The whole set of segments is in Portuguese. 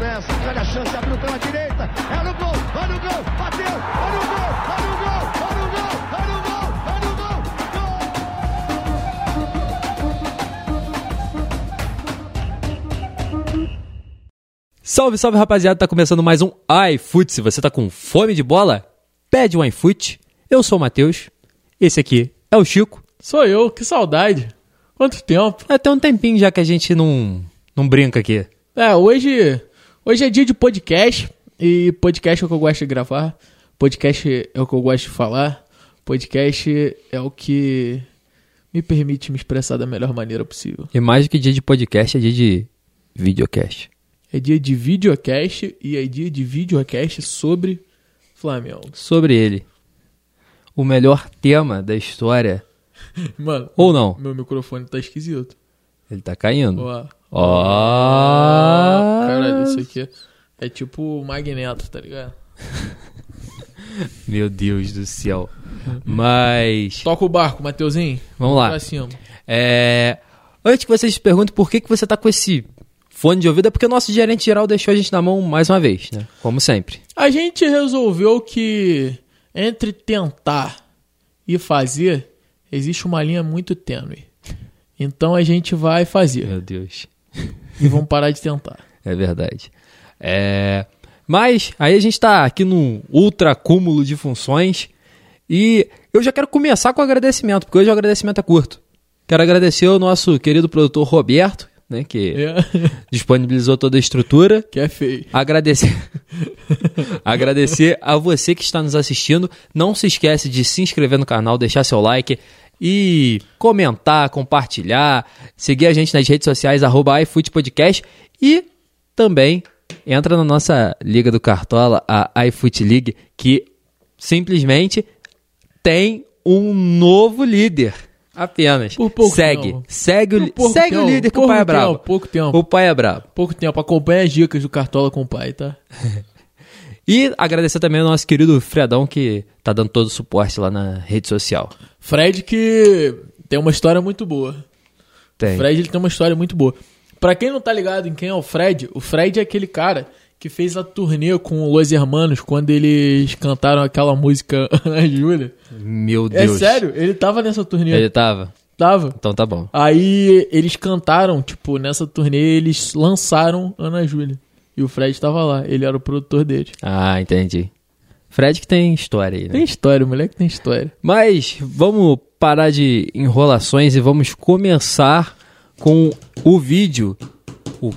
nessa, olha a chance, abriu pela direita, é no gol, vai no gol, bateu, vai no gol, vai no gol, vai no gol, vai no gol, vai no gol, Salve, salve rapaziada, tá começando mais um iFoot. Se você tá com fome de bola, pede um iFoot. Eu sou o Matheus, esse aqui é o Chico. Sou eu, que saudade. Quanto tempo. É, tem um tempinho já que a gente não, não brinca aqui. É, hoje, hoje é dia de podcast. E podcast é o que eu gosto de gravar. Podcast é o que eu gosto de falar. Podcast é o que me permite me expressar da melhor maneira possível. E mais do que dia de podcast, é dia de videocast. É dia de videocast e é dia de videocast sobre Flamengo. Sobre ele. O melhor tema da história. Mano, Ou não? meu microfone tá esquisito. Ele tá caindo. Ó. Ó. Caralho, isso aqui é, é tipo magneto, tá ligado? Meu Deus do céu. Mas. Toca o barco, Mateuzinho. Vamos lá. Pra cima. É... Antes que vocês perguntem por que, que você tá com esse fone de ouvido, é porque o nosso gerente geral deixou a gente na mão mais uma vez, né? Como sempre. A gente resolveu que entre tentar e fazer existe uma linha muito tênue. Então a gente vai fazer Meu Deus. E vamos parar de tentar. É verdade. É... Mas aí a gente tá aqui num ultra cúmulo de funções e eu já quero começar com agradecimento, porque hoje o agradecimento é curto. Quero agradecer ao nosso querido produtor Roberto, né, que É. disponibilizou toda a estrutura. que é feio. Agradecer. Agradecer a você que está nos assistindo. Não se esquece de se inscrever no canal, deixar seu like e comentar, compartilhar, seguir a gente nas redes sociais, arroba iFootPodcast e também entra na nossa Liga do Cartola, a iFoot League, que simplesmente tem um novo líder. Apenas. Por pouco segue. tempo. Segue, o, pouco segue o tempo, líder que o pai é brabo. tempo, pouco tempo. O pai é brabo. Pouco tempo. Acompanha as dicas do Cartola com o pai, tá? E agradecer também ao nosso querido Fredão, que tá dando todo o suporte lá na rede social. Fred que tem uma história muito boa. Tem. O Fred ele tem uma história muito boa. Pra quem não tá ligado em quem é o Fred, o Fred é aquele cara que fez a turnê com o Los Hermanos quando eles cantaram aquela música Ana Júlia. Meu É Deus. sério, ele tava nessa turnê. Ele tava? Tava. Então tá bom. Aí eles cantaram, tipo, nessa turnê eles lançaram Ana Júlia. E o Fred tava lá, ele era o produtor deles. Ah, entendi. Fred que tem história aí, né? Tem história, o moleque tem história. Mas vamos parar de enrolações e vamos começar com o vídeo, o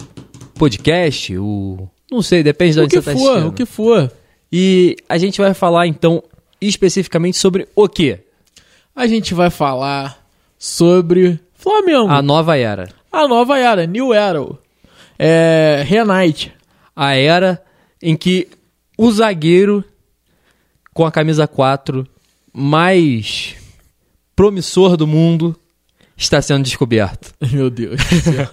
podcast, o... Não sei, depende de O onde que você tá for, assistindo. o que for. E a gente vai falar, então, especificamente sobre o quê? A gente vai falar sobre Flamengo. A nova era. A nova era, New Era. É. Renate. A era em que o zagueiro com a camisa 4 mais promissor do mundo está sendo descoberto. Meu Deus do céu.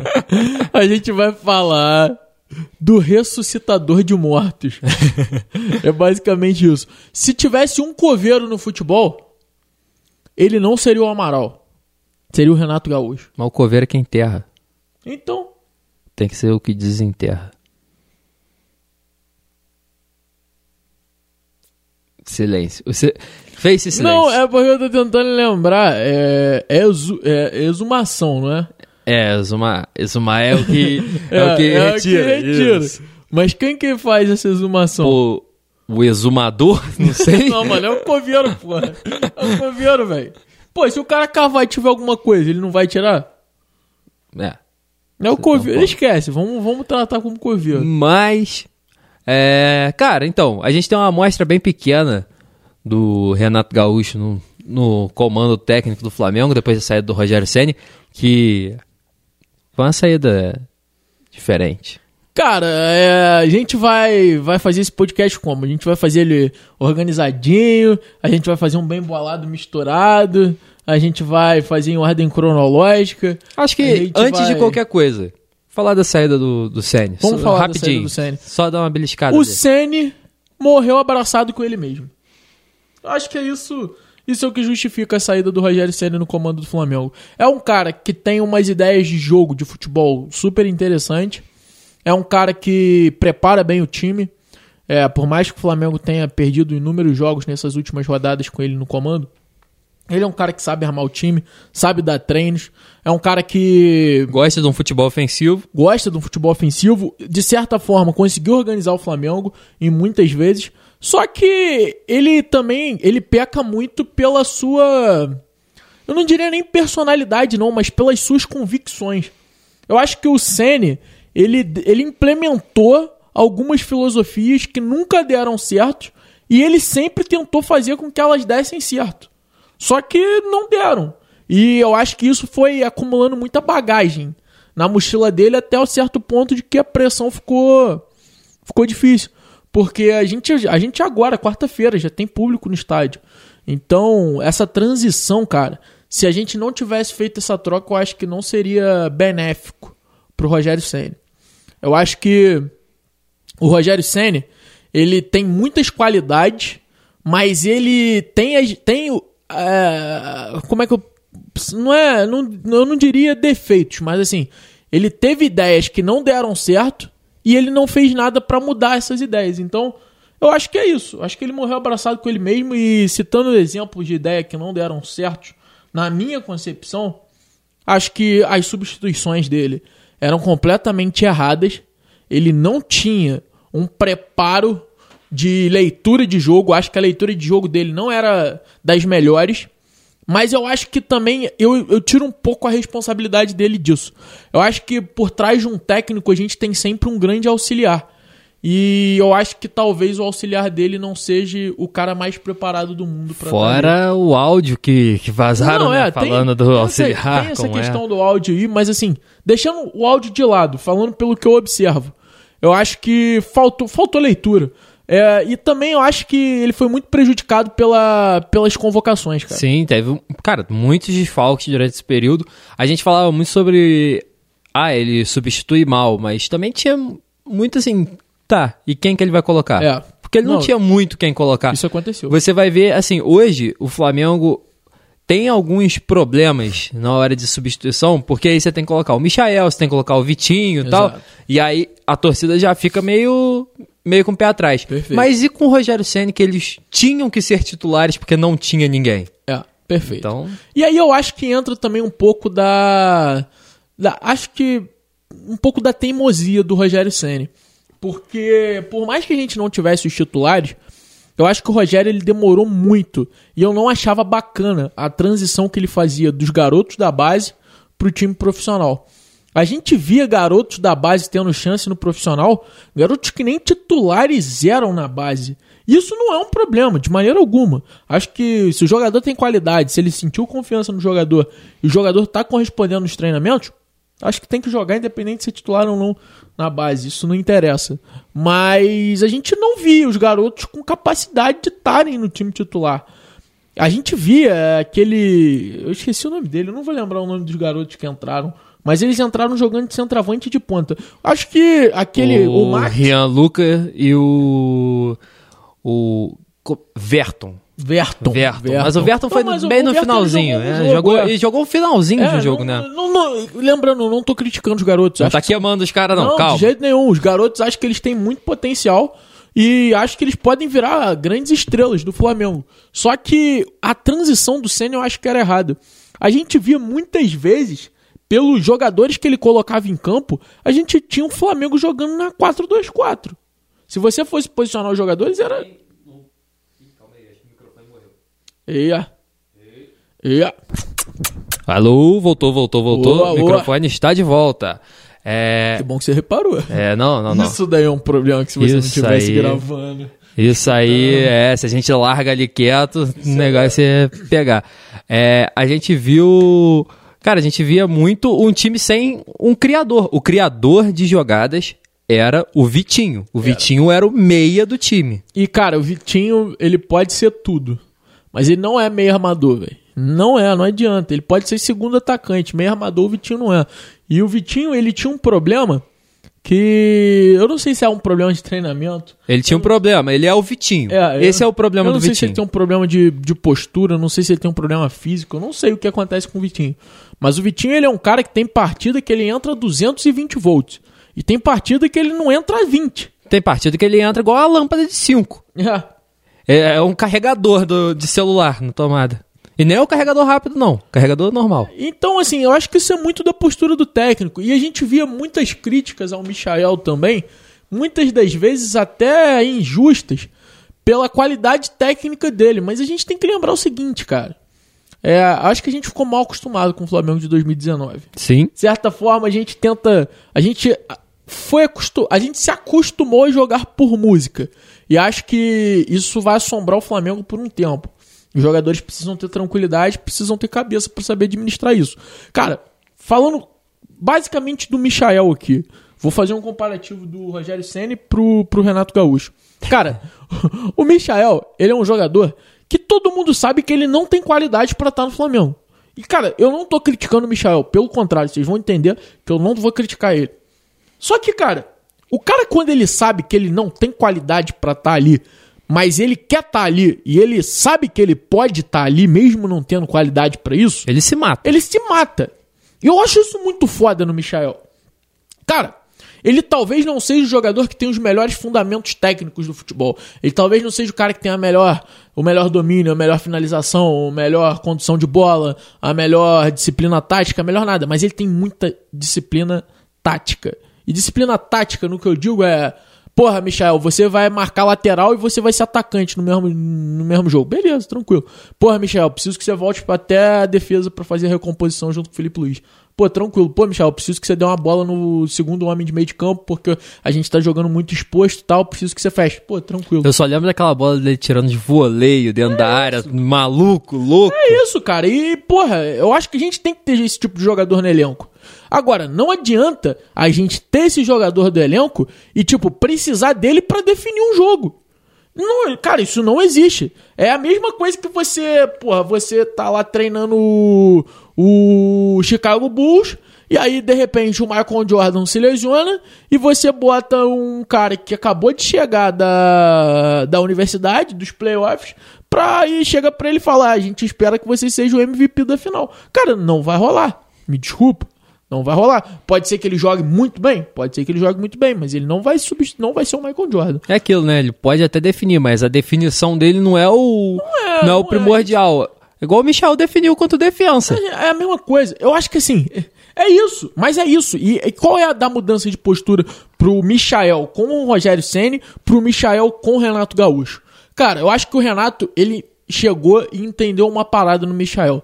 A gente vai falar do ressuscitador de mortos. é basicamente isso. Se tivesse um coveiro no futebol, ele não seria o Amaral. Seria o Renato Gaúcho. Mas o coveiro é quem enterra. Então, Tem que ser o que desenterra. Silêncio. Você fez esse silêncio. não, é porque eu tô tentando lembrar. É, é, exu- é exumação, não é? É, exuma, exumar é o que, é, o que é retira. retira. isso. Mas quem que faz essa exumação? O, o exumador, não sei. Não, mano, é o coveiro, porra. É o coveiro, velho. Pô, se o cara cavar e tiver alguma coisa, ele não vai tirar? É. É o coveiro. pode. Esquece, vamos, vamos tratar como coveiro. Mas, é, cara, então, a gente tem uma amostra bem pequena do Renato Gaúcho no, no comando técnico do Flamengo, depois da saída do Rogério Ceni, que foi uma saída diferente. Cara, é, a gente vai, vai fazer esse podcast como? A gente vai fazer ele organizadinho, a gente vai fazer um bem bolado misturado, a gente vai fazer em ordem cronológica. Acho que antes de vai- qualquer coisa, falar da saída do, do Ceni. Vamos Só- falar da rapidinho. saída do Ceni. Só dar uma beliscada. O dele. Ceni morreu abraçado com ele mesmo. Acho que é isso. Isso é o que justifica a saída do Rogério Ceni no comando do Flamengo. É um cara que tem umas ideias de jogo de futebol super interessante. É um cara que prepara bem o time. É, por mais que o Flamengo tenha perdido inúmeros jogos nessas últimas rodadas com ele no comando, ele é um cara que sabe armar o time, sabe dar treinos. É um cara que Gosta de um futebol ofensivo. gosta do futebol ofensivo, de certa forma conseguiu organizar o Flamengo em muitas vezes. Só que ele também ele peca muito pela sua eu não diria nem personalidade não, mas pelas suas convicções. Eu acho que o Ceni ele ele implementou algumas filosofias que nunca deram certo e ele sempre tentou fazer com que elas dessem certo. Só que não deram. E eu acho que isso foi acumulando muita bagagem na mochila dele até o certo ponto de que a pressão ficou ficou difícil. Porque a gente, a gente agora, quarta-feira, já tem público no estádio. Então, essa transição, cara, se a gente não tivesse feito essa troca, eu acho que não seria benéfico pro Rogério Senna. Eu acho que o Rogério Senna, ele tem muitas qualidades, mas ele tem, tem é, como é que eu não é, não, eu não diria defeitos, mas assim, ele teve ideias que não deram certo e ele não fez nada pra mudar essas ideias. Então, eu acho que é isso. Acho que ele morreu abraçado com ele mesmo e citando exemplos de ideia que não deram certo, na minha concepção, acho que as substituições dele eram completamente erradas. Ele não tinha um preparo de leitura de jogo. Acho que a leitura de jogo dele não era das melhores. Mas eu acho que também eu, eu tiro um pouco a responsabilidade dele disso. Eu acho que por trás de um técnico a gente tem sempre um grande auxiliar. E eu acho que talvez o auxiliar dele não seja o cara mais preparado do mundo pra Fora o áudio que, que vazaram, não, né, é, tem- falando do tem essa- auxiliar. Tem essa é. questão do áudio aí, mas assim, deixando o áudio de lado, falando pelo que eu observo, eu acho que faltou, faltou leitura. É, e também eu acho que ele foi muito prejudicado pela, pelas convocações, cara. Sim, teve, cara, muitos desfalques durante esse período. A gente falava muito sobre. Ah, ele substitui mal, mas também tinha muito assim. Tá, e quem que ele vai colocar? É. Porque ele não, Não, tinha muito quem colocar. Isso aconteceu. Você vai ver, assim, hoje o Flamengo tem alguns problemas na hora de substituição, porque aí você tem que colocar o Michael, você tem que colocar o Vitinho e tal. E aí a torcida já fica meio, meio com o pé atrás. Perfeito. Mas e com o Rogério Senna, que eles tinham que ser titulares porque não tinha ninguém? É, perfeito. Então, E aí eu acho que entra também um pouco da, da- acho que um pouco da teimosia do Rogério Ceni, porque por mais que a gente não tivesse os titulares, eu acho que o Rogério ele demorou muito e eu não achava bacana a transição que ele fazia dos garotos da base pro time profissional. A gente via garotos da base tendo chance no profissional, garotos que nem titulares eram na base. Isso não é um problema, de maneira alguma. Acho que se o jogador tem qualidade, se ele sentiu confiança no jogador e o jogador está correspondendo nos treinamentos, acho que tem que jogar independente de ser titular ou não na base. Isso não interessa. Mas a gente não via os garotos com capacidade de estarem no time titular. A gente via aquele. Eu esqueci o nome dele, eu não vou lembrar o nome dos garotos que entraram. Mas eles entraram jogando de centroavante e de ponta. Acho que aquele. O, o, Max Rian Luca e o. O. co- Verton. Verton. Verton. Mas o Verton foi Não, bem o no finalzinho. ele né? jogou no Jogou, jogo, ele jogou o finalzinho É, do jogo, não, né? não- lembrando, não tô criticando os garotos. Não tá queimando os caras, não, Não, calma. de jeito nenhum. Os garotos acho que eles têm muito potencial e acho que eles podem virar grandes estrelas do Flamengo. Só que a transição do Senna eu acho que era errada. A gente via muitas vezes, pelos jogadores que ele colocava em campo, a gente tinha o Flamengo jogando na 4-2-4. Se você fosse posicionar os jogadores, era. Eia. Eia. Alô, voltou, voltou, voltou. O microfone está de volta. É. Que bom que você reparou. É, não, não, não. Isso daí é um problema que se você Isso não estivesse aí. gravando. Isso aí, é, se a gente larga ali quieto, o negócio é pegar. É, a gente viu. Cara, a gente via muito um time sem um criador. O criador de jogadas era o Vitinho. O Vitinho era o meia do time. E, cara, o Vitinho, ele pode ser tudo. Mas ele não é meio armador, velho. Não é, não adianta. Ele pode ser segundo atacante. Meio armador, o Vitinho não é. E o Vitinho, ele tinha um problema que. Eu não sei se é um problema de treinamento. Ele tinha um problema, ele é o Vitinho. É, Esse eu- é o problema eu não do sei se ele Vitinho. tem um problema de, de postura, não sei se ele tem um problema físico, eu não sei o que acontece com o Vitinho. Mas o Vitinho ele é um cara que tem partida que ele entra 220 volts. E tem partida que ele não entra a 20. Tem partida que ele entra igual a lâmpada de 5. É. É, é um carregador do- de celular na tomada. E nem é o carregador rápido, não. Carregador normal. Então, assim, eu acho que isso é muito da postura do técnico. E a gente via muitas críticas ao Michael também, muitas das vezes até injustas, pela qualidade técnica dele. Mas a gente tem que lembrar o seguinte, cara. É, acho que a gente ficou mal acostumado com o Flamengo de 2019. Sim. De certa forma, a gente tenta. A gente foi acostu, a gente se acostumou a jogar por música. E acho que isso vai assombrar o Flamengo por um tempo. Os jogadores precisam ter tranquilidade, precisam ter cabeça para saber administrar isso. Cara, falando basicamente do Michael aqui, vou fazer um comparativo do Rogério Ceni pro, pro Renato Gaúcho. Cara, o Michael, ele é um jogador que todo mundo sabe que ele não tem qualidade para estar no Flamengo. E, cara, eu não tô criticando o Michael, pelo contrário, vocês vão entender que eu não vou criticar ele. Só que, cara, o cara quando ele sabe que ele não tem qualidade pra estar ali, mas ele quer estar ali e ele sabe que ele pode estar ali mesmo não tendo qualidade pra isso, Ele se mata. ele se mata. E eu acho isso muito foda no Michael. Cara, ele talvez não seja o jogador que tem os melhores fundamentos técnicos do futebol. Ele talvez não seja o cara que tem a melhor, o melhor domínio, a melhor finalização, a melhor condução de bola, a melhor disciplina tática, a melhor nada. Mas ele tem muita disciplina tática. E disciplina tática, no que eu digo, é. Porra, Michel, você vai marcar lateral e você vai ser atacante no mesmo, no mesmo jogo. Beleza, tranquilo. Porra, Michel, preciso que você volte até a defesa pra fazer a recomposição junto com o Felipe Luiz. Pô, tranquilo. Pô, Michel, preciso que você dê uma bola no segundo homem de meio de campo, porque a gente tá jogando muito exposto e tal. Preciso que você feche. Pô, tranquilo. Eu só lembro daquela bola dele tirando de voleio dentro da área, maluco, louco. É isso, cara. E, porra, eu acho que a gente tem que ter esse tipo de jogador no elenco. Agora, não adianta a gente ter esse jogador do elenco e, tipo, precisar dele pra definir um jogo. Não, cara, isso não existe. É a mesma coisa que você, porra, você tá lá treinando o, o Chicago Bulls e aí, de repente, o Michael Jordan se lesiona e você bota um cara que acabou de chegar da, da universidade, dos playoffs, pra, e chega pra ele falar: "Ah, a gente espera que você seja o MVP da final. Cara, não vai rolar. Me desculpa. Não vai rolar. Pode ser que ele jogue muito bem, pode ser que ele jogue muito bem, mas ele não vai substitu- não vai ser o Michael Jordan. É aquilo, né? Ele pode até definir, mas a definição dele não é o, não é, não o é. primordial. Igual o Michel definiu quanto defensa. É a mesma coisa. Eu acho que assim, é isso. Mas é isso. E, e qual é a da mudança de postura pro Michael com o Rogério Ceni, pro Michael com o Renato Gaúcho? Cara, eu acho que o Renato, ele chegou e entendeu uma parada no Michael.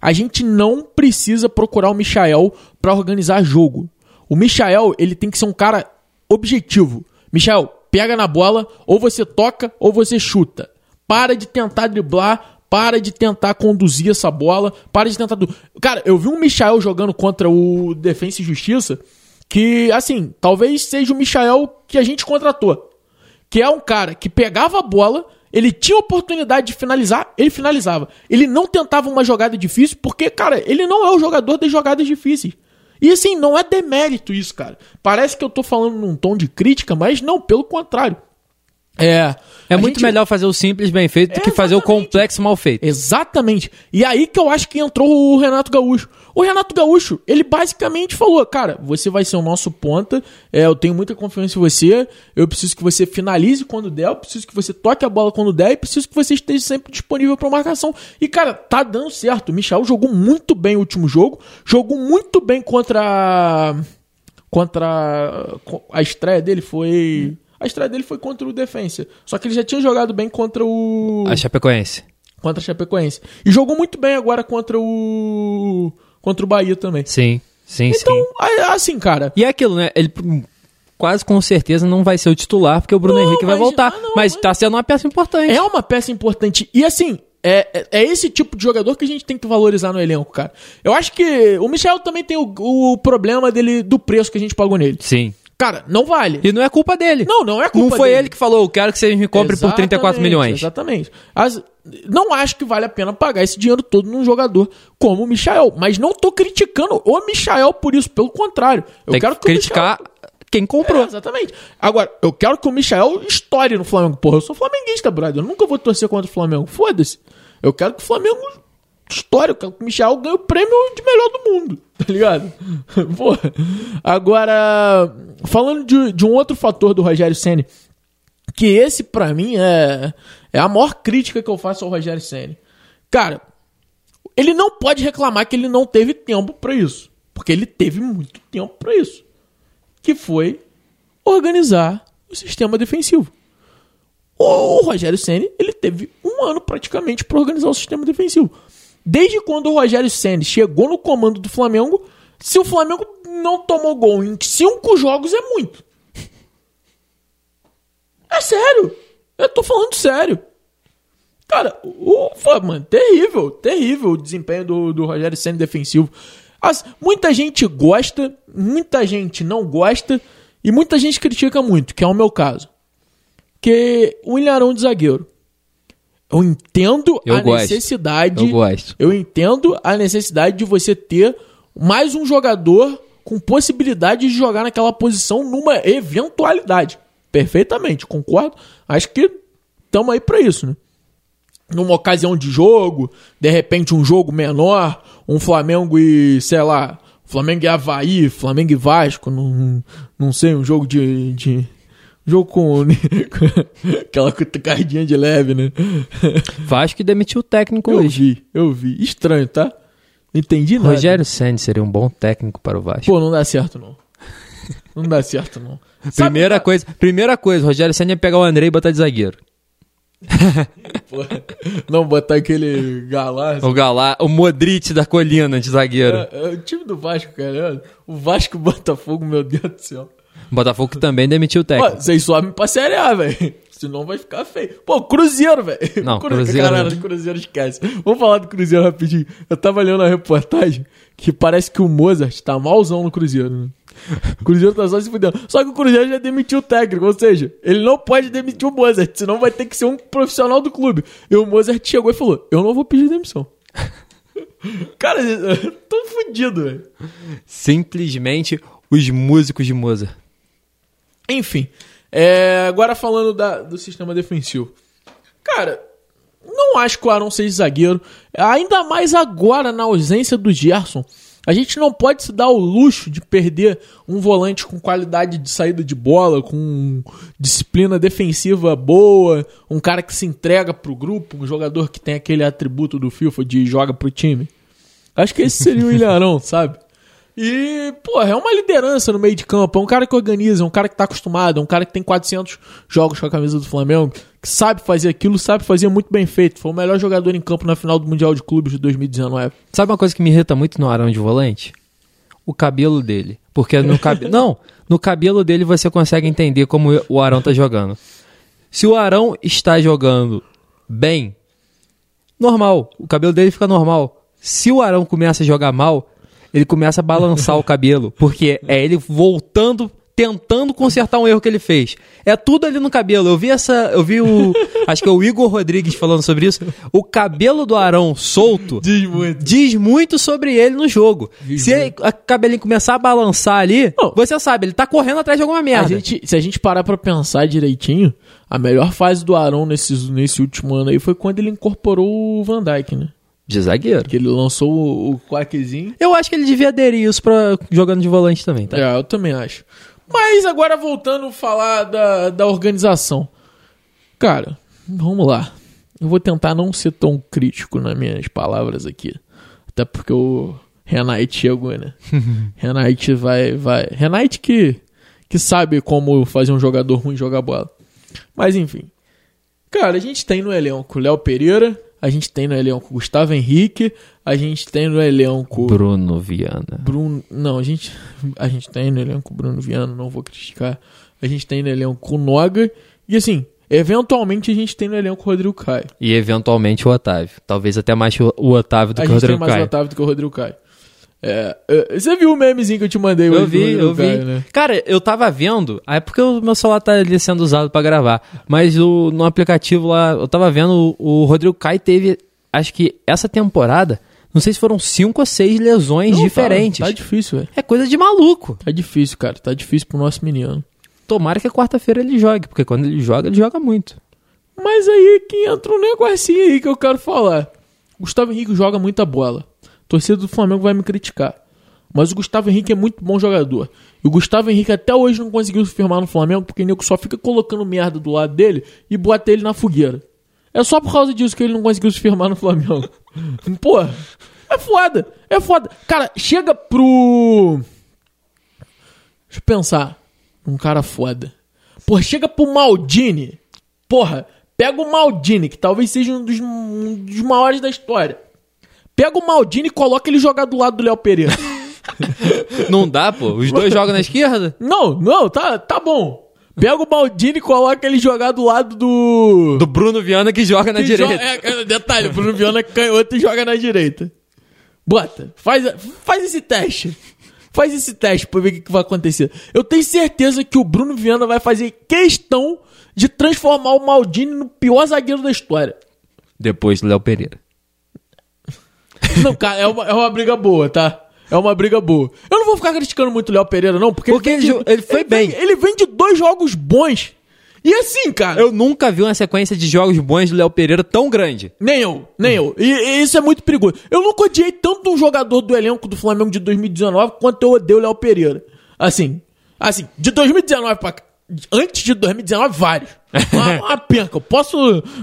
A gente não precisa procurar o Michael pra organizar jogo. O Michael, ele tem que ser um cara objetivo. Michael, pega na bola, ou você toca ou você chuta. Para de tentar driblar, para de tentar conduzir essa bola, para de tentar. Cara, eu vi um Michael jogando contra o Defensa e Justiça que, assim, talvez seja o Michael que a gente contratou. Que é um cara que pegava a bola, ele tinha oportunidade de finalizar, ele finalizava. Ele não tentava uma jogada difícil, porque, cara, ele não é o jogador das jogadas difíceis. E assim, não é demérito isso, cara. Parece que eu tô falando num tom de crítica, mas não, pelo contrário. É. É muito gente- melhor fazer o simples bem feito do que fazer o complexo mal feito. Exatamente. E aí que eu acho que entrou o Renato Gaúcho. O Renato Gaúcho, ele basicamente falou: Cara, você vai ser o nosso ponta, é, eu tenho muita confiança em você, eu preciso que você finalize quando der, eu preciso que você toque a bola quando der e preciso que você esteja sempre disponível para marcação. E, cara, tá dando certo. O Michel jogou muito bem o último jogo, jogou muito bem contra. Contra. A estreia dele foi. A estreia dele foi contra o Defensa. Só que ele já tinha jogado bem contra o A Chapecoense. contra a Chapecoense. E jogou muito bem agora contra o contra o Bahia também. Sim, sim, Então, sim. a- assim, cara, E é aquilo, né? Ele quase com certeza não vai ser o titular, porque o Bruno Não, Henrique vai mas- voltar. ah, não, mas mas- tá sendo uma peça importante. é uma peça importante. E assim, é, é- é esse tipo de jogador que a gente tem que valorizar no elenco, cara. Eu acho que o Michel também tem o, o problema dele do preço que a gente pagou nele. Sim. Cara, não vale. E não é culpa dele. Não, não é culpa Não foi dele. ele que falou, eu quero que vocês me comprem por 34 Exatamente, milhões. Exatamente. As- não acho que vale a pena pagar esse dinheiro todo num jogador como o Michael. Mas não tô criticando o Michael por isso. Pelo contrário. Eu Tem quero que que criticar Michael- quem comprou. É, exatamente. Agora, eu quero que o Michael estoure no Flamengo. Porra, eu sou flamenguista, brother. Eu nunca vou torcer contra o Flamengo. Foda-se. Eu quero que o Flamengo histórico. O Michel ganha o prêmio de melhor do mundo, tá ligado? Pô, agora, falando de, de um outro fator do Rogério Senna, que esse pra mim é, é a maior crítica que eu faço ao Rogério Senna. Cara, ele não pode reclamar que ele não teve tempo pra isso, porque ele teve muito tempo pra isso, que foi organizar o sistema defensivo. O Rogério Senna, ele teve um ano praticamente para organizar o sistema defensivo. Desde quando o Rogério Senna chegou no comando do Flamengo, se o Flamengo não tomou gol em cinco jogos é muito. É sério. Eu tô falando sério. Cara, o, mano, terrível, terrível o desempenho do, do Rogério Senna defensivo. As, muita gente gosta, muita gente não gosta e muita gente critica muito, que é o meu caso. Que o Ilharão de zagueiro. Eu entendo Eu a gosto. necessidade. Eu gosto. Eu entendo a necessidade de você ter mais um jogador com possibilidade de jogar naquela posição numa eventualidade. Perfeitamente, concordo. Acho que estamos aí para isso, né? Numa ocasião de jogo, de repente um jogo menor, um Flamengo e, sei lá, Flamengo e Havaí, Flamengo e Vasco, não, não sei, um jogo de. de jogo com. aquela cutucadinha de leve, né? Vasco que demitiu o técnico Eu hoje. vi, eu vi. Estranho, tá? Não entendi nada. Rogério Senna seria um bom técnico para o Vasco. Pô, não dá certo, não. Não dá certo, não. Primeira coisa, primeira coisa, Rogério Senna ia pegar o André e botar de zagueiro. Não botar aquele galá. O Galá, o Modric da colina de zagueiro. É, é o time do Vasco, cara. O Vasco Botafogo, meu Deus do céu. Botafogo que também demitiu o técnico. vocês sobem pra Série A, velho. Senão vai ficar feio. Pô, Cruzeiro, velho. Não, Cru- Cruzeiro- Caralho, Cruzeiro esquece. Vamos falar do Cruzeiro rapidinho. Eu tava lendo a reportagem que parece que o Mozart tá malzão no Cruzeiro, né? O Cruzeiro tá só se fudendo. Só que o Cruzeiro já demitiu o técnico, ou seja, ele não pode demitir o Mozart, senão vai ter que ser um profissional do clube. E o Mozart chegou e falou: Eu não vou pedir demissão. Cara, eu tô fudido, velho. Simplesmente os músicos de Mozart. Enfim, é, agora falando da- do sistema defensivo. Cara, não acho que o Arão seja zagueiro. Ainda mais agora, na ausência do Gerson. A gente não pode se dar o luxo de perder um volante com qualidade de saída de bola, com disciplina defensiva boa, um cara que se entrega pro grupo, um jogador que tem aquele atributo do FIFA de joga pro time. Acho que esse seria o William Arão, sabe? E, porra, é uma liderança no meio de campo. É um cara que organiza, é um cara que tá acostumado, é um cara que tem 400 jogos com a camisa do Flamengo, que sabe fazer aquilo, sabe fazer muito bem feito. Foi o melhor jogador em campo na final do Mundial de Clubes de 2019. Sabe uma coisa que me irrita muito no Arão de volante? O cabelo dele. Porque no cabelo. Não, no cabelo dele você consegue entender como o Arão tá jogando. Se o Arão está jogando bem, normal. O cabelo dele fica normal. Se o Arão começa a jogar mal, ele começa a balançar o cabelo. Porque é ele voltando, tentando consertar um erro que ele fez. É tudo ali no cabelo. Eu vi essa. Eu vi o. acho que é o Igor Rodrigues falando sobre isso. O cabelo do Arão solto Diz muito. diz muito sobre ele no jogo. Se ele, a cabelinho começar a balançar ali, Não. você sabe, ele tá correndo atrás de alguma A merda. gente, se a gente parar pra pensar direitinho, a melhor fase do Arão nesse, nesse último ano aí foi quando ele incorporou o Van Dijk, né? De zagueiro. Que ele lançou o, o quaquezinho. Eu acho que ele devia aderir isso pra jogando de volante também, tá? É, eu também acho. Mas agora voltando a falar da, da organização. Cara, vamos lá. Eu vou tentar não ser tão crítico nas minhas palavras aqui. Até porque o Renate chegou, né? Renate vai, vai. Renate que, que sabe como fazer um jogador ruim jogar bola. Mas enfim. Cara, a gente tem no elenco Léo Pereira, a gente tem no elenco Gustavo Henrique, a gente tem no elenco Bruno Viana. Bruno. Não, a gente. A gente tem no elenco Bruno Viana, não vou criticar. A gente tem no elenco o Noga. E assim, eventualmente a gente tem no elenco o Rodrigo Caio. E eventualmente o Otávio. Talvez até mais o Otávio do a que o gente tem Rodrigo mais o Caio. Otávio do que o Rodrigo Caio. É, é, você viu o memezinho que eu te mandei Eu vi, eu vi. Caio, né? Cara, eu tava vendo, é porque o meu celular tá ali sendo usado pra gravar, mas o, no aplicativo lá, eu tava vendo, o, o Rodrigo Caio teve, acho que essa temporada, não sei se foram cinco ou seis lesões Não, tá- diferentes. Tá, difícil, velho. É coisa de maluco. Tá difícil, cara. Tá difícil pro nosso menino. Tomara que a quarta-feira ele jogue, porque quando ele joga, ele joga muito. Mas aí que entra um negocinho aí que eu quero falar. Gustavo Henrique joga muita bola. Torcida do Flamengo vai me criticar. Mas o Gustavo Henrique é muito bom jogador. E o Gustavo Henrique até hoje não conseguiu se firmar no Flamengo porque o nego só fica colocando merda do lado dele e bota ele na fogueira. É só por causa disso que ele não conseguiu se firmar no Flamengo. Pô, é foda. É foda. Cara, chega pro. Deixa eu pensar. Um cara foda. Porra, chega pro Maldini. Porra, pega o Maldini, que talvez seja um dos, um dos maiores da história. Pega o Maldini e coloca ele jogar do lado do Léo Pereira. Não dá, pô. Os dois jogam na esquerda? Não, não, tá, tá bom. Pega o Maldini e coloca ele jogar do lado do. Do Bruno Viana que joga na que direita. joga- é, é, detalhe, o Bruno Viana é canhoto e joga na direita. Bota, faz, faz esse teste. Faz esse teste pra ver o que, que vai acontecer. Eu tenho certeza que o Bruno Viana vai fazer questão de transformar o Maldini no pior zagueiro da história. Depois do Léo Pereira. Não, cara, é uma, é uma briga boa, tá? É uma briga boa. Eu não vou ficar criticando muito o Léo Pereira, não, porque, Porque ele, vem ele jo- ele foi vem- bem. ele vem de dois jogos bons. E assim, cara. Eu nunca vi uma sequência de jogos bons do Léo Pereira tão grande. Nem eu, nem eu. E, e isso é muito perigoso. Eu nunca odiei tanto um jogador do elenco do Flamengo de 2019 quanto eu odeio o Léo Pereira. Assim, assim, de 2019 pra. Antes de 2019, vários. Uma, uma penca. Eu posso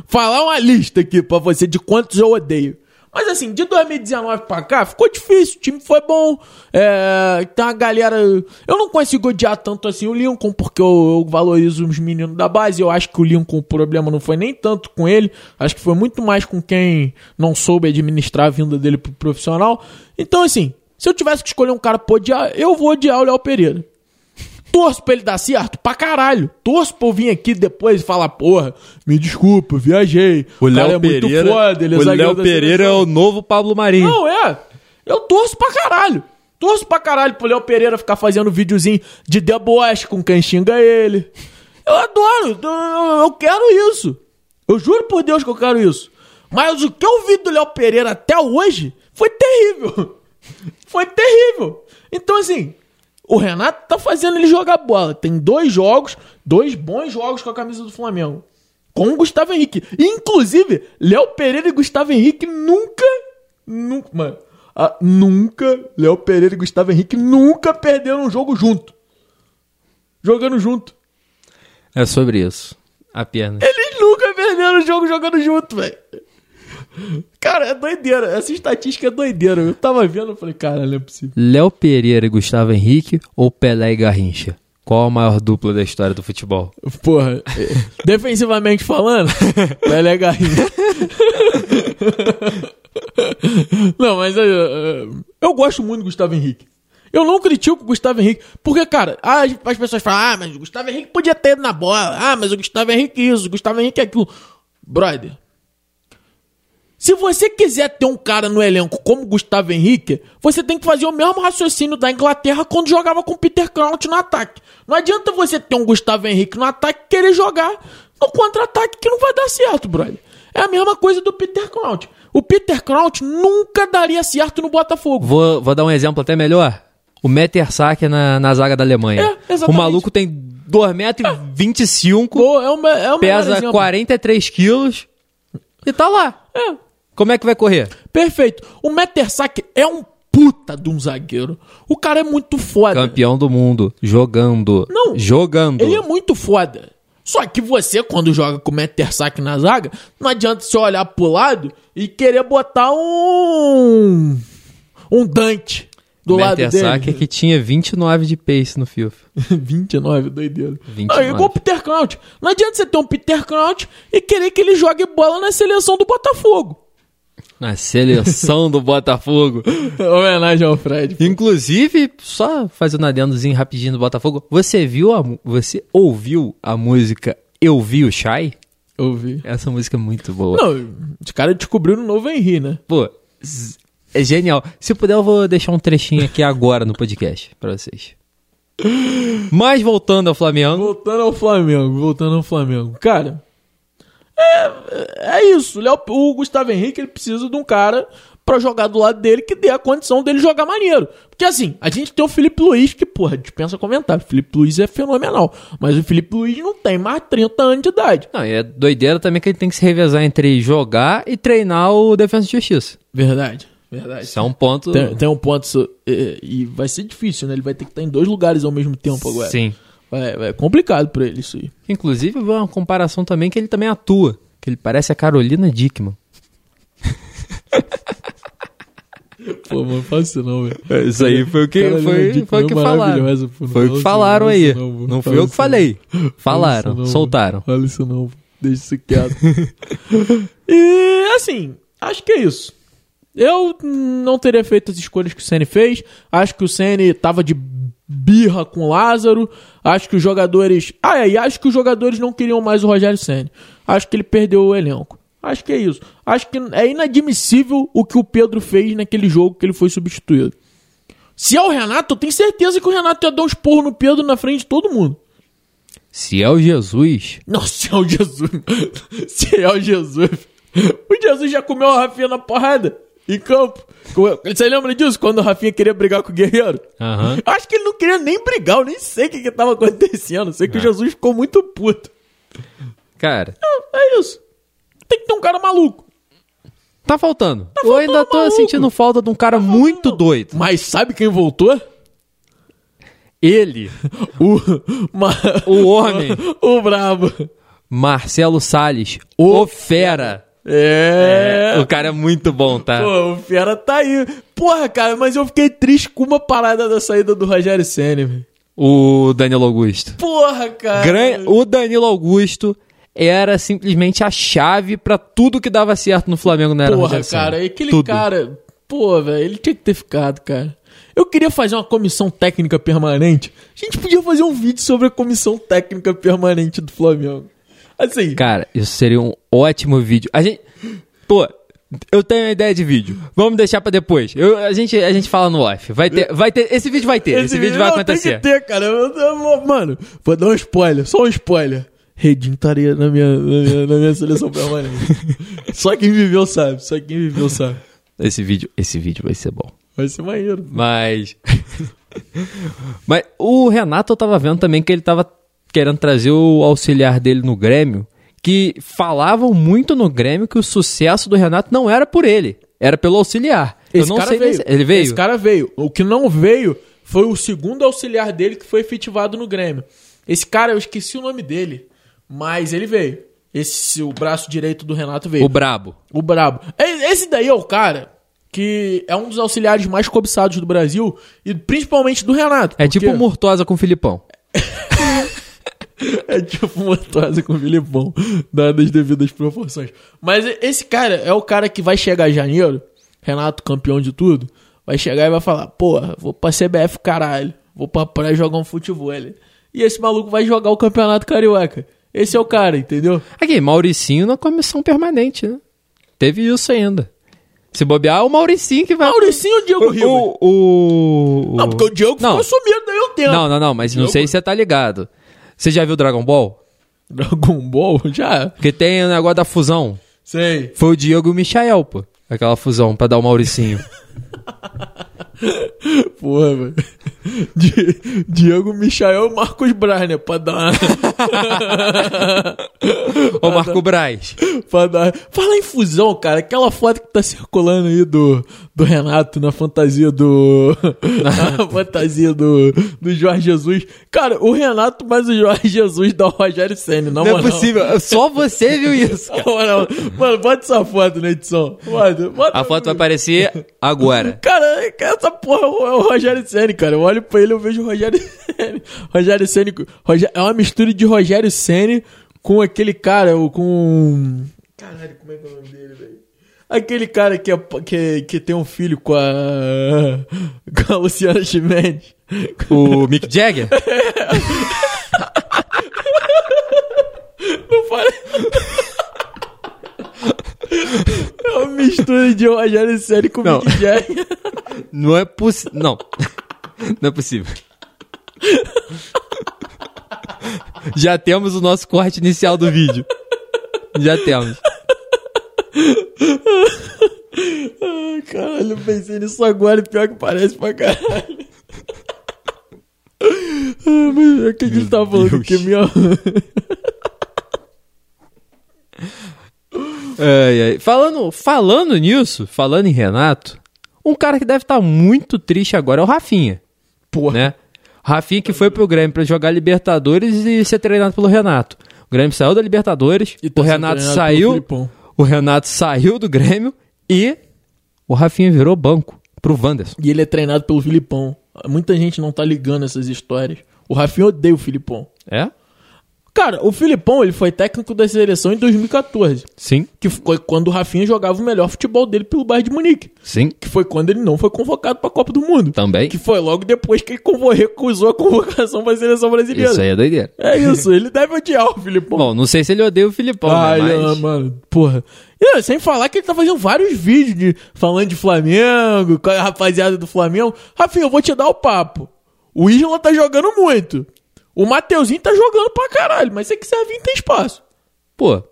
falar uma lista aqui pra você de quantos eu odeio. Mas assim, de 2019 pra cá, ficou difícil. O time foi bom. É, tem uma galera. Eu não consigo odiar tanto assim o Lincoln, porque eu, eu valorizo os meninos da base. Eu acho que o Lincoln, o problema não foi nem tanto com ele. Acho que foi muito mais com quem não soube administrar a vinda dele pro profissional. Então, assim, se eu tivesse que escolher um cara pra odiar, eu vou odiar o Léo Pereira. Torço pra ele dar certo pra caralho. Torço pra eu vir aqui depois e falar, porra, me desculpa, viajei. O cara Léo é muito Pereira, foda, ele é o Léo Pereira é o novo Pablo Marinho. Não, é. Eu torço pra caralho. Torço pra caralho pro Léo Pereira ficar fazendo videozinho de deboche com quem xinga ele. Eu adoro. Eu quero isso. Eu juro por Deus que eu quero isso. Mas o que eu vi do Léo Pereira até hoje foi terrível. Foi terrível. Então, assim, o Renato tá fazendo ele jogar bola. Tem dois jogos, dois bons jogos com a camisa do Flamengo. Com o Gustavo Henrique. Inclusive, Léo Pereira e Gustavo Henrique nunca. Nunca. Mano. ah, nunca. Léo Pereira e Gustavo Henrique nunca perderam um jogo junto. Jogando junto. É sobre isso. Apenas. Eles nunca perderam o jogo jogando junto, velho. Cara, é doideira. Essa estatística é doideira. Eu tava vendo e falei, cara, não é possível. Léo Pereira e Gustavo Henrique ou Pelé e Garrincha? Qual a maior dupla da história do futebol? Porra, defensivamente falando, Pelé Garrincha. Não, mas é, é, eu gosto muito do Gustavo Henrique. Eu não critico o Gustavo Henrique, porque, cara, as, as pessoas falam, ah, mas o Gustavo Henrique podia ter ido na bola, ah, mas o Gustavo Henrique isso, o Gustavo Henrique aquilo. Brother, se você quiser ter um cara no elenco como o Gustavo Henrique, você tem que fazer o mesmo raciocínio da Inglaterra quando jogava com o Peter Crouch no ataque. Não adianta você ter um Gustavo Henrique no ataque e querer jogar no contra-ataque que não vai dar certo, brother. É a mesma coisa do Peter Crouch. O Peter Crouch nunca daria certo no Botafogo. Vou, vou dar um exemplo até melhor. O Metersach na, na zaga da Alemanha. É, exatamente. o maluco tem 2,25m, Boa, é é o melhor pesa exemplo. 43 quilos e tá lá. É, Como é que vai correr? perfeito. O Mettersack é um puta de um zagueiro. O cara é muito foda. Campeão do mundo. Jogando. Não. Jogando. Ele é muito foda. Só que você, quando joga com o Mettersack na zaga, não adianta você olhar pro lado e querer botar um. Um Dante do lado dele. que tinha 29 de pace no FIFA. 29, doideira. 29. Não, é igual o Peter Crouch. Não adianta você ter um Peter Crouch e querer que ele jogue bola na seleção do Botafogo. Na seleção do Botafogo. Homenagem ao Fred. Inclusive, só fazendo um adendozinho rapidinho do Botafogo, você viu a, você ouviu a música Eu Vi o Shai? Eu vi. Essa música é muito boa. Não, os caras descobriram o novo Henry, né? Pô, é genial. Se puder, eu vou deixar um trechinho aqui agora no podcast pra vocês. Mas voltando ao Flamengo, Voltando ao Flamengo, voltando ao Flamengo. Cara, é, é isso. O Léo- o Gustavo Henrique ele precisa de um cara pra jogar do lado dele que dê a condição dele jogar maneiro. Porque assim, a gente tem o Felipe Luiz, que, porra, dispensa comentário. O Felipe Luiz é fenomenal. Mas o Felipe Luiz não tem mais 30 anos de idade. Não, e é doideira também que ele tem que se revezar entre jogar e treinar o Defesa e Justiça. Verdade, verdade. Isso é um ponto. Tem, tem um ponto. so- é, E vai ser difícil, né? Ele vai ter que estar em dois lugares ao mesmo tempo agora. Sim. Vai- é complicado pra ele isso aí. Inclusive, uma comparação também que ele também atua. Que ele parece a Carolina Dickman. Pô, mano, faz isso não, velho. Isso aí foi o que, foi, foi o é que falaram. maravilhosa, pô. Foi o que falaram não, aí. não, não, Não fui eu que falei. Falaram, não, soltaram. Fala isso não, deixa isso quieto. e assim, acho que é isso. Eu não teria feito as escolhas que o Ceni fez. Acho que o Ceni tava de birra com o Lázaro. Acho que os jogadores. Ah, é, e acho que os jogadores não queriam mais o Rogério Ceni. Acho que ele perdeu o elenco. Acho que é isso. Acho que é inadmissível o que o Pedro fez naquele jogo que ele foi substituído. Se é o Renato, eu tenho certeza que o Renato ia dar uns porros no Pedro na frente de todo mundo. Se é o Jesus, Não, se é o Jesus. Se é o Jesus. O Jesus já comeu a Rafinha na porrada. Em campo. Você lembra disso? Quando o Rafinha queria brigar com o Guerreiro? Aham. Acho que ele não queria nem brigar. Eu nem sei o que, que tava acontecendo. Sei que o Jesus ficou muito puto. cara, É isso. Tem que ter um cara maluco. tá faltando. eu faltando ainda tô maluco. sentindo falta de um cara muito doido. Mas sabe quem voltou? Ele, O. Ma- o homem, o brabo. Marcelo Salles, o fera. É. O cara é muito bom, tá? Pô, o Fera tá aí. Porra, cara, mas eu fiquei triste com uma parada da saída do Rogério Senna, velho. O Danilo Augusto. Porra, cara. Gran- O Danilo Augusto era simplesmente a chave pra tudo que dava certo no Flamengo, não era Porra, Rogério cara, e aquele Tudo. cara. Pô, velho, ele tinha que ter ficado, cara. Eu queria fazer uma comissão técnica permanente. A gente podia fazer um vídeo sobre a comissão técnica permanente do Flamengo. Assim, Cara, isso seria um ótimo vídeo. A gente. Pô, eu tenho uma ideia de vídeo. Vamos deixar pra depois. Eu, a, gente, a gente fala no off. Vai ter, vai ter. Esse vídeo vai ter. Esse, vídeo vai não, acontecer. Tem que ter, cara. Eu- eu- mano, vou dar um spoiler, só um spoiler. Redinho estaria na minha, na minha, na minha seleção permanente. só quem viveu sabe, só quem viveu sabe. Esse vídeo, esse vídeo vai ser bom. Vai ser maneiro. Mas. Mas o Renato eu tava vendo também que ele tava querendo trazer o auxiliar dele no Grêmio. Que falavam muito no Grêmio que o sucesso do Renato não era por ele, era pelo auxiliar. eu não sei nem veio. se- Ele veio? Esse cara veio. O que não veio foi o segundo auxiliar dele que foi efetivado no Grêmio. Esse cara, eu esqueci o nome dele, mas ele veio. Esse, o braço direito do Renato veio. O Brabo. O brabo. Esse daí é o cara que é um dos auxiliares mais cobiçados do Brasil e principalmente do Renato. É porque- tipo o Murtosa com o Filipão. É tipo uma tosa com o Filipão, dadas as devidas proporções. Mas esse cara é o cara que vai chegar em janeiro, Renato, campeão de tudo, vai chegar e vai falar: Porra, vou pra CBF, caralho, vou pra praia jogar um futebol. E esse maluco vai jogar o campeonato carioca. Esse é o cara, entendeu? Aqui, Mauricinho na comissão permanente, né? Teve isso ainda. Se bobear, é o Mauricinho que vai. Mauricinho ou Diego? O, o, o- Não, porque o Diego Não. ficou sumido daí um tempo. Não, não, não, mas não sei se você tá ligado. Você já viu Dragon Ball? Dragon Ball? Já. Porque tem o negócio da fusão. Sei. Foi o Diego e o Michael, pô. Aquela fusão pra dar o Mauricinho. Porra, velho. Di- Diego, Michael e Marcos Braz, né? Pra dar. Ô, Marco Braz. pra dar... Fala em fusão, cara. Aquela foto que tá circulando aí do, do Renato na fantasia do... na fantasia do, do Jorge Jesus. Cara, o Renato mais o Jorge Jesus dá o Rogério Senna, na Não é possível. Só você viu isso. Moral. Mano, bota essa foto na edição. Bota, bota A foto vai aparecer agora. Cara, essa porra é o Rogério Senna, cara. Eu olho pra ele e eu vejo o Rogério Senna. Rogério Senna. Rogé- É uma mistura de Rogério Senna com aquele cara, o- com. Caralho, como é que é o nome dele, velho? Aquele cara que, é, que, que tem um filho com a. com a Luciana Chimenez. O Mick Jagger? Não fala. É uma mistura de Rogério Senna com Não. Mick Jagger. Não é possível. Não. Não é possível. Já temos o nosso corte inicial do vídeo. Já temos. Ai, Caralho, eu pensei nisso agora e pior que parece pra caralho. Ah, mas é que a gente tá falando Deus. que minha. Ai, ai. Falando, falando nisso, falando em Renato, um cara que deve estar muito triste agora é o Rafinha, Porra. né? Rafinha que foi pro Grêmio pra jogar Libertadores e ser treinado pelo Renato. O Grêmio saiu da Libertadores, E tá o Renato saiu, o Renato saiu do Grêmio e o Rafinha virou banco pro Wanderson. E ele é treinado pelo Filipão. Muita gente não tá ligando essas histórias. O Rafinha odeia o Filipão. É? Cara, o Filipão, ele foi técnico da seleção em 2014. Sim, Que foi quando o Rafinha jogava o melhor futebol dele pelo Bayern de Munique. sim, Que foi quando ele não foi convocado pra Copa do Mundo. também. Que foi logo depois que ele recusou a convocação pra seleção brasileira. Isso aí é doideira. É isso, ele deve odiar o Filipão. Bom, não sei se ele odeia o Filipão, Ai, né? Mas... ah, mano, porra. E, sem falar que ele tá fazendo vários vídeos de, falando de Flamengo, com a rapaziada do Flamengo. Rafinha, eu vou te dar o papo. O Isla tá jogando muito. O Mateuzinho tá jogando pra caralho, mas se quiser vir, tem espaço. Pô,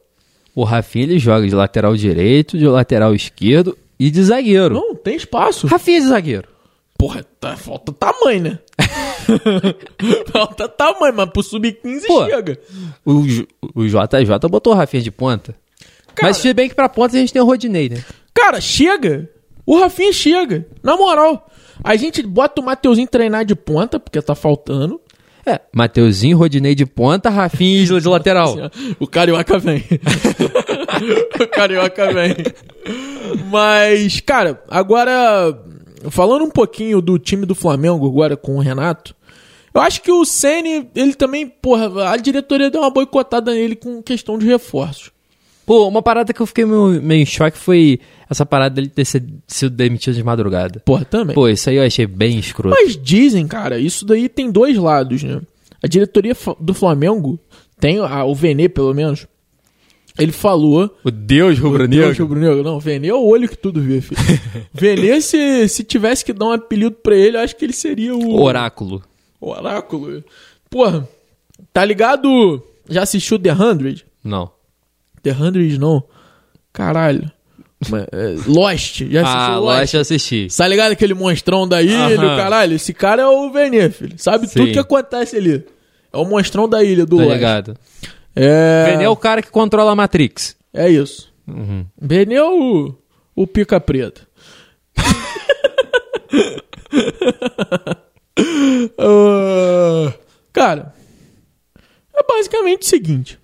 o Rafinha ele joga de lateral direito, de lateral esquerdo e de zagueiro. Não, tem espaço. Rafinha é de zagueiro. Porra, tá, falta tamanho, né? falta tamanho, mas pro sub-15 Pô. chega. O, J- o JJ botou o Rafinha de ponta. Cara- Mas se bem que pra ponta a gente tem o Rodinei, né? Cara, chega. O Rafinha chega. Na moral. A gente bota o Mateuzinho treinar de ponta, porque tá faltando. É, Mateuzinho, Rodinei de ponta, Rafinha e Isla de lateral. O Carioca vem. o Carioca vem. Mas, cara, agora, falando um pouquinho do time do Flamengo, agora com o Renato, eu acho que o Ceni ele também, porra, a diretoria deu uma boicotada nele com questão de reforços. Pô, uma parada que eu fiquei meio, meio em choque foi essa parada dele ter sido, demitido de madrugada. Porra, também. Pô, isso aí eu achei bem escroto. Mas dizem, cara, isso daí tem dois lados, né? A diretoria do Flamengo, tem a- o Vene, pelo menos, ele falou O Deus Deus, rubro-negro. Não, Vene é o olho que tudo vê, filho. Vene, se, se tivesse que dar um apelido pra ele, eu acho que ele seria o... Oráculo. o Oráculo. Porra, tá ligado? Já assistiu The 100? Não. The 100 não. Caralho. É, Lost. Já assistiu Ah, Lost? Lost eu assisti. Tá ligado aquele monstrão da ilha, Aham. caralho? Esse cara é o Vene, filho. Sabe Sim. tudo que acontece ali. É o monstrão da ilha do Tá Lost. ligado? É... É o cara que controla a Matrix. É isso. Uhum. É o, o pica preta. Ah, cara, é basicamente o seguinte.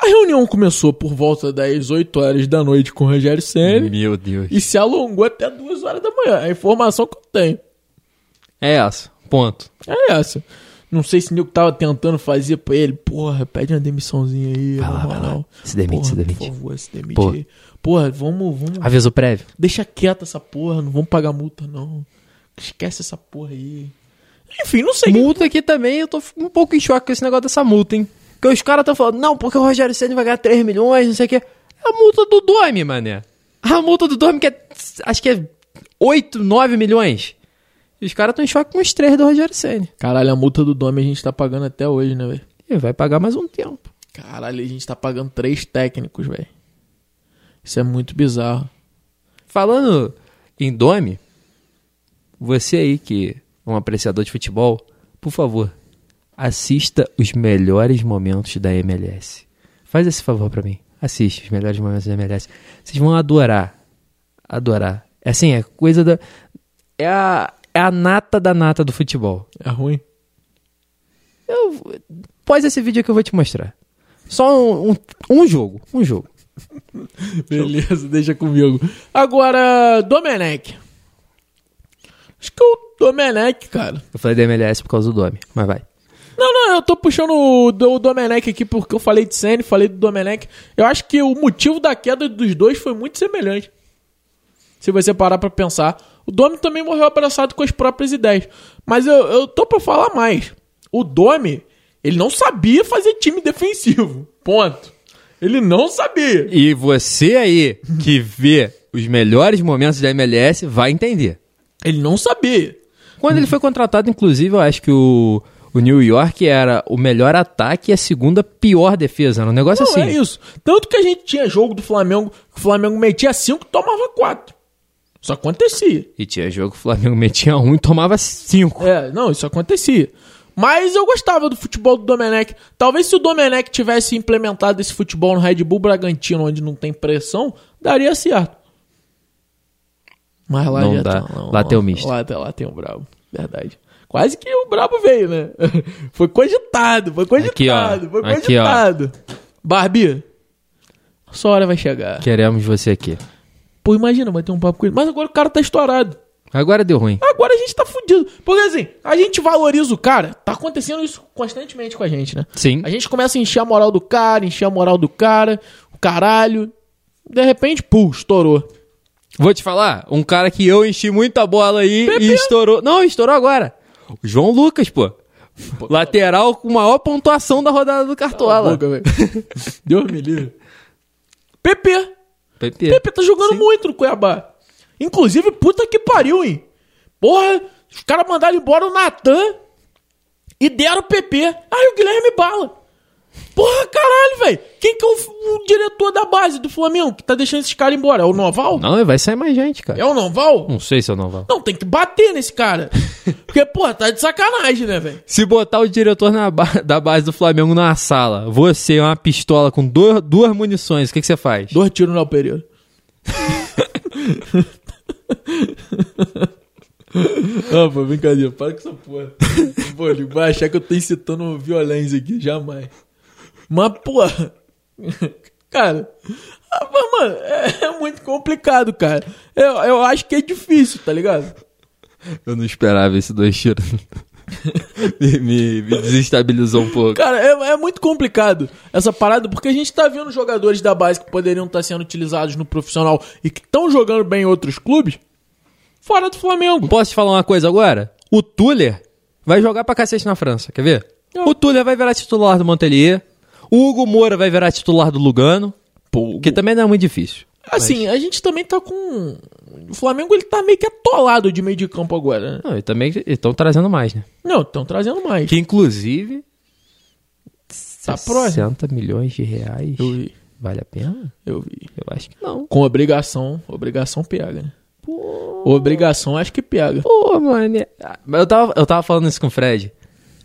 A reunião começou por volta das 8 horas da noite com o Rogério Senna Meu Deus. e se alongou até 2 horas da manhã. É a informação que eu tenho. É essa. Ponto. É essa. Não sei se o Nico tava tentando fazer pra ele. Porra, pede uma demissãozinha aí. Vai lá, vai lá. Se demite, Porra, se demite. Por favor, se demite Porra. aí. Porra, vamos, vamos. Aviso prévio. Deixa quieta essa porra, não vamos pagar multa, não. Esquece essa porra aí. Enfim, não sei. Multa aqui também, eu tô um pouco em choque com esse negócio dessa multa, hein? Porque os caras estão falando, não, porque o Rogério Senna vai ganhar 3 milhões, não sei o quê. É a multa do Dome, mané. A multa do Dome que é, acho que é 8, 9 milhões. E os caras estão em choque com os 3 do Rogério Senna. Caralho, a multa do Dome a gente tá pagando até hoje, né, velho? E vai pagar mais um tempo. Caralho, a gente tá pagando três técnicos, velho. Isso é muito bizarro. Falando em Dome, você aí que é um apreciador de futebol, por favor, assista os melhores momentos da MLS. Faz esse favor pra mim. Assiste os melhores momentos da MLS. Vocês vão adorar. Adorar. É assim, é coisa da. É a, é a nata da nata do futebol. É ruim. Eu, pós esse vídeo que eu vou te mostrar. Só um, um, um jogo. Um jogo. Beleza, deixa comigo. Agora, Domenech. Acho que o Domenech, cara. Eu falei da MLS por causa do Dome, mas vai. Não, não, eu tô puxando o, do- Domenech aqui porque eu falei de Senna, falei do Domenech. Eu acho que o motivo da queda dos dois foi muito semelhante. Se você parar pra pensar. O Domi também morreu abraçado com as próprias ideias. Mas eu, eu tô pra falar mais. O Domi, ele não sabia fazer time defensivo. Ponto. Ele não sabia. E você aí que vê os melhores momentos da MLS vai entender. Ele não sabia. Quando ele foi contratado, inclusive, eu acho que o, o New York era o melhor ataque e a segunda pior defesa. Era um negócio Não, assim. é isso. Tanto que a gente tinha jogo do Flamengo, que o Flamengo metia 5 e tomava 4. Isso acontecia. E tinha jogo que o Flamengo metia um e tomava cinco. É, não, isso acontecia. Mas eu gostava do futebol do Domenech. Talvez se o Domenech tivesse implementado esse futebol no Red Bull Bragantino, onde não tem pressão, daria certo. Mas lá Não já dá. tá- Lá tem o misto. Lá, lá tem o brabo. Verdade. Quase que o brabo veio, né? Foi cogitado, foi cogitado, Aqui, ó. foi Aqui, ó. cogitado. Barbie, sua hora vai chegar. Queremos você aqui. Pô, imagina, vai ter um papo com ele. Mas agora o cara tá estourado. Agora deu ruim. Agora a gente tá fudido. Porque assim, a gente valoriza o cara. Tá acontecendo isso constantemente com a gente, né? Sim. A gente começa a encher a moral do cara, encher a moral do cara, o caralho. De repente, pum, estourou. Vou te falar, um cara que eu enchi muita bola aí e estourou. Não, estourou agora. João Lucas, pô. Lateral com maior pontuação da rodada do Cartola. boca. Deus me livre. PP. PP. PP tá jogando muito no Cuiabá. Inclusive, puta que pariu, hein? Porra, os caras mandaram embora o Natan e deram o PP. Aí o Guilherme Bala. Porra, caralho, velho. Quem que é o, o diretor da base do Flamengo que tá deixando esses caras embora? É o Noval? Não, vai sair mais gente, cara. É o Noval? Não sei se é o Noval. Não, tem que bater nesse cara. Porque, porra, tá de sacanagem, né, velho? Se botar o diretor na ba- da base do Flamengo na sala, você é uma pistola com duas, duas munições, o que, que você faz? Dois tiros no Pereira. Ah, pô, brincadeira, para com essa porra. Pô, ele vai achar que eu tô incitando violência aqui, jamais. Mas, porra. Cara, ah, mas, mano, é, é muito complicado, cara. Eu, eu acho que é difícil, tá ligado? Eu não esperava esse dois tiros. me, me- me desestabilizou um pouco. Cara, é, é muito complicado essa parada, porque a gente tá vendo jogadores da base que poderiam estar sendo utilizados no profissional e que estão jogando bem em outros clubes, fora do Flamengo. Posso te falar uma coisa agora? O Tuller vai jogar pra cacete na França, quer ver? O Tuller vai virar titular do Montpellier. O Hugo Moura vai virar titular do Lugano. Que também não é muito difícil. Assim, a gente também tá com. O Flamengo ele tá meio que atolado de meio de campo agora, né? Não, e também estão trazendo mais, né? Não, estão trazendo mais. Que inclusive. Tá próximo. 60 milhões de reais. Eu vi, Vale a pena? eu vi. Eu acho que não. Com obrigação, obrigação pega, né? Obrigação acho que pega. Pô, mano. é- Mas Eu tava, eu tava falando isso com o Fred.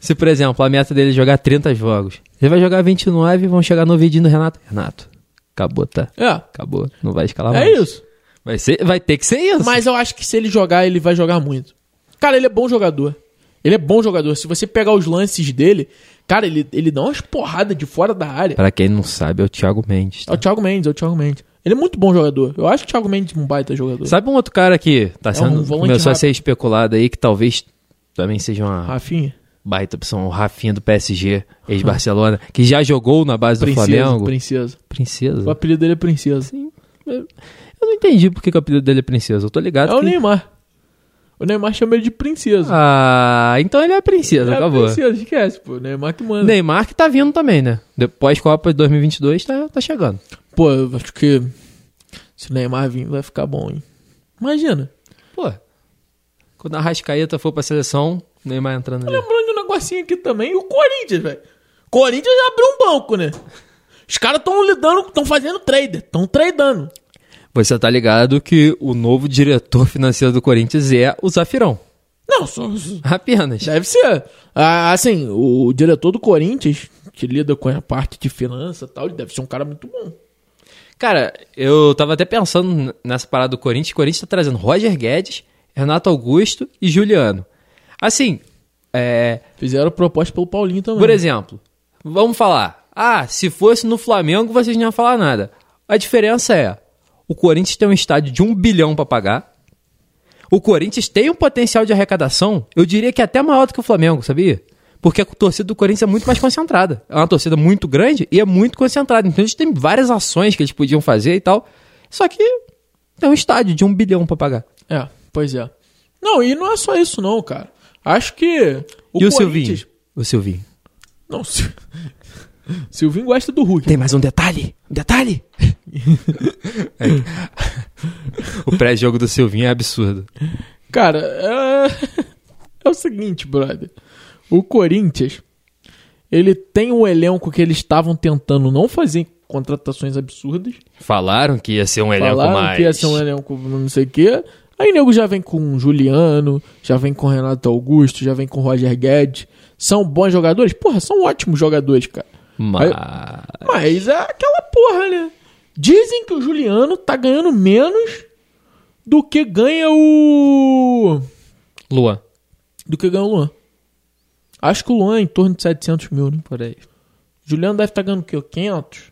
Se, por exemplo, a meta dele é jogar 30 jogos, ele vai jogar 29 e vão chegar no vidinho do Renato. Renato, acabou, tá? É, Acabou. Não vai escalar é mais. isso. Vai, ser, vai ter que ser isso. Mas eu acho que se ele jogar, ele vai jogar muito. Cara, ele é bom jogador. Ele é bom jogador. Se você pegar os lances dele, cara, ele, ele dá umas porradas de fora da área. Pra quem não sabe, é o Thiago Mendes. É tá? o Thiago Mendes, é o Thiago Mendes. Ele é muito bom jogador. Eu acho que o Thiago Mendes é um baita jogador. Sabe um outro cara que tá um sendo, volante começou a rápido. ser especulado aí, que talvez também seja uma Rafinha? Baita opção, o Rafinha do PSG, ex-Barcelona, que já jogou na base do Princesa, Flamengo. princesa. Princesa. O apelido dele é Princesa. Eu não entendi por que, o apelido dele é Princesa. Eu tô ligado É o que... Neymar. O Neymar chama ele de Princesa. Ah, então ele é princesa, é a acabou. Princesa, esquece, pô. O Neymar que manda. Neymar que tá vindo também, né? Depois Copa de 2022 tá, tá chegando. Pô, eu acho que se o Neymar vir, vai ficar bom, hein? Imagina. Pô, quando a Rascaeta for pra seleção, Neymar entrando ali. Lembrando negocinho aqui também, o Corinthians, velho. Corinthians abriu um banco, né? Os caras estão lidando, estão fazendo trader, estão tradando. Você tá ligado que o novo diretor financeiro do Corinthians é o Zafirão. Não, só, Apenas. deve ser. Ah, assim, o diretor do Corinthians, que lida com a parte de finança e tal, ele deve ser um cara muito bom. Cara, eu tava até pensando nessa parada do Corinthians. O Corinthians tá trazendo Roger Guedes, Renato Augusto e Juliano. Assim, é, Fizeram proposta pelo Paulinho também. por exemplo, vamos falar. Ah, se fosse no Flamengo, vocês não iam falar nada. A diferença é, o Corinthians tem um estádio de um bilhão pra pagar. O Corinthians tem um potencial de arrecadação, eu diria que até maior do que o Flamengo, sabia? Porque a torcida do Corinthians é muito mais concentrada. É uma torcida muito grande e é muito concentrada. Então eles têm várias ações que eles podiam fazer e tal. Só que tem um estádio de um bilhão pra pagar. É, pois é. Não, e não é só isso não, cara. Acho que o e o Corinthians... Silvinho? O Silvinho. Não, Sil- Silvinho gosta do Hulk. Tem mais um detalhe? Um detalhe? É. o pré-jogo do Silvinho é absurdo. Cara, é... é o seguinte, brother. O Corinthians, ele tem um elenco que eles estavam tentando não fazer contratações absurdas. Falaram que ia ser um elenco Falaram mais. que ia ser um elenco não sei o quê. Aí nego já vem com Juliano, já vem com Renato Augusto, já vem com Roger Guedes. São bons jogadores? Porra, são ótimos jogadores, cara. Mas... Mas é aquela porra, né? Dizem que o Juliano tá ganhando menos do que ganha o. Luan, do que ganha o Luan. Acho que o Luan é em torno de 700 mil, né? por aí. Juliano deve estar ganhando o quê? 500?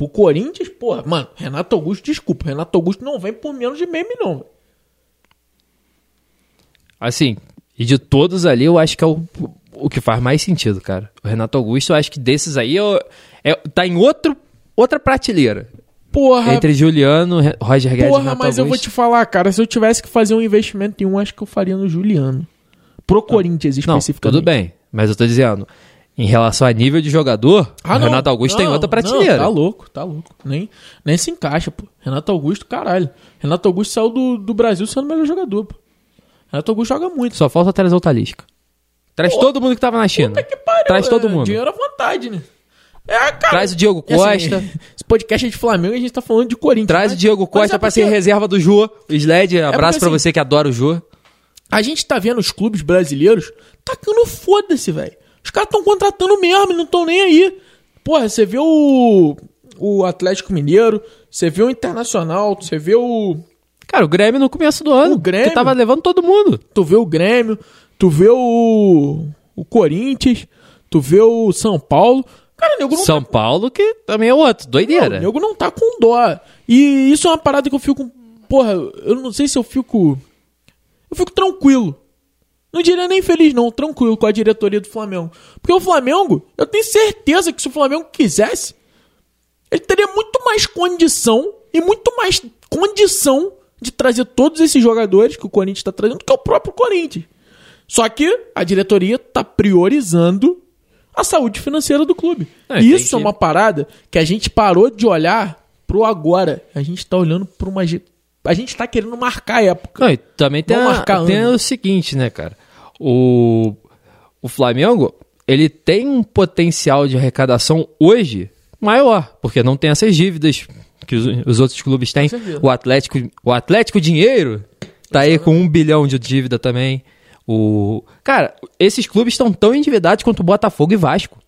Pro Corinthians, porra, mano, Renato Augusto, desculpa, Renato Augusto não vem por menos de meio milhão. Assim, e de todos ali, eu acho que é o, o que faz mais sentido, cara. O Renato Augusto, eu acho que desses aí, eu, é, tá em outro, outra prateleira. Porra, Entre Juliano, Roger Guedes e porra, mas eu vou Augusto. te falar, cara, se eu tivesse que fazer um investimento em um, acho que eu faria no Juliano. Pro Corinthians, Não, especificamente. tudo bem. Mas eu tô dizendo, em relação a nível de jogador, Ah, o não. Renato Augusto tem Não, outra não, prateleira. tá louco, tá louco. Nem, nem se encaixa, pô. Renato Augusto, caralho. Renato Augusto saiu do, do Brasil sendo o melhor jogador, pô. Renato Augusto joga muito. Só falta trazer o Talisca. Traz todo mundo que tava na China. Puta que pariu. Traz todo é, mundo. Dinheiro à vontade, né? É, cara. Traz o Diego assim, Costa. esse podcast é de Flamengo e a gente tá falando de Corinthians. Traz o mas- Diego mas Costa é pra ser reserva do Jô. O Sled, abraço porque, pra assim, você que adora o Jô. A gente tá vendo os clubes brasileiros tacando foda-se, velho. Os caras tão contratando mesmo, não tão nem aí. Porra, você vê o, o Atlético Mineiro, você vê o Internacional, você vê o. Cara, o Grêmio no começo do ano. O Grêmio? Que tava levando todo mundo. Tu vê o Grêmio, tu vê o. o Corinthians, tu vê o São Paulo. Cara, nego não São tá, Paulo, que também é outro. não, Doideira. nego não tá com dó. E isso é uma parada que eu fico. Porra, eu não sei se eu fico. Eu fico tranquilo. Não diria nem feliz, não, tranquilo com a diretoria do Flamengo. Porque o Flamengo, eu tenho certeza que se o Flamengo quisesse, ele teria muito mais condição e muito mais condição de trazer todos esses jogadores que o Corinthians está trazendo do que o próprio Corinthians. Só que a diretoria tá priorizando a saúde financeira do clube. É, isso é que- uma parada que a gente parou de olhar pro agora. A gente tá olhando pra uma. A gente tá querendo marcar a época. Não, e também tem, a- tem o seguinte, né, cara? O, o Flamengo, ele tem um potencial de arrecadação hoje maior, porque não tem essas dívidas que os, os outros clubes têm. O Atlético, o Atlético Dinheiro tá aí com um bilhão de dívida também. O, cara, esses clubes estão tão endividados quanto o Botafogo e Vasco.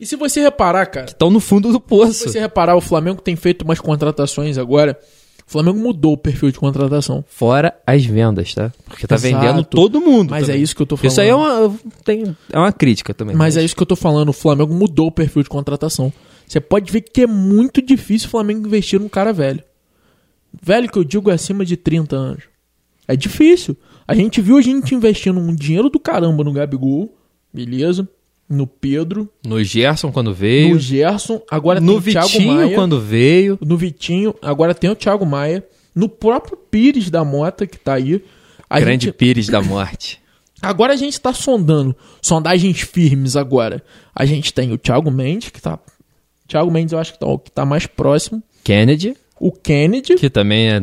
E se você reparar, cara, Estão no fundo do se poço. você reparar, o Flamengo tem feito umas contratações agora. O Flamengo mudou o perfil de contratação. Fora as vendas, tá? Porque tá Exato. vendendo todo mundo. Mas também. é isso que eu tô Isso aí é falando. uma, tem, é uma crítica também. Mas é isso que eu tô falando, o Flamengo mudou o perfil de contratação. Você pode ver que é muito difícil o Flamengo investir num cara velho. Velho que eu digo é acima de 30 anos. É difícil. A gente viu a gente investindo um dinheiro do caramba no Gabigol, beleza? No Pedro, No Gerson quando veio. no Gerson, agora no tem o Thiago Vitinho Maia. quando veio. no Vitinho, agora tem o Thiago Maia, no próprio Pires da Mota que tá aí. A grande gente, Pires da morte. agora a gente tá sondando, sondagens firmes agora. A gente tem o Thiago Mendes, que tá. Thiago Mendes eu acho que tá, o que tá mais próximo. Kennedy, O Kennedy. que também é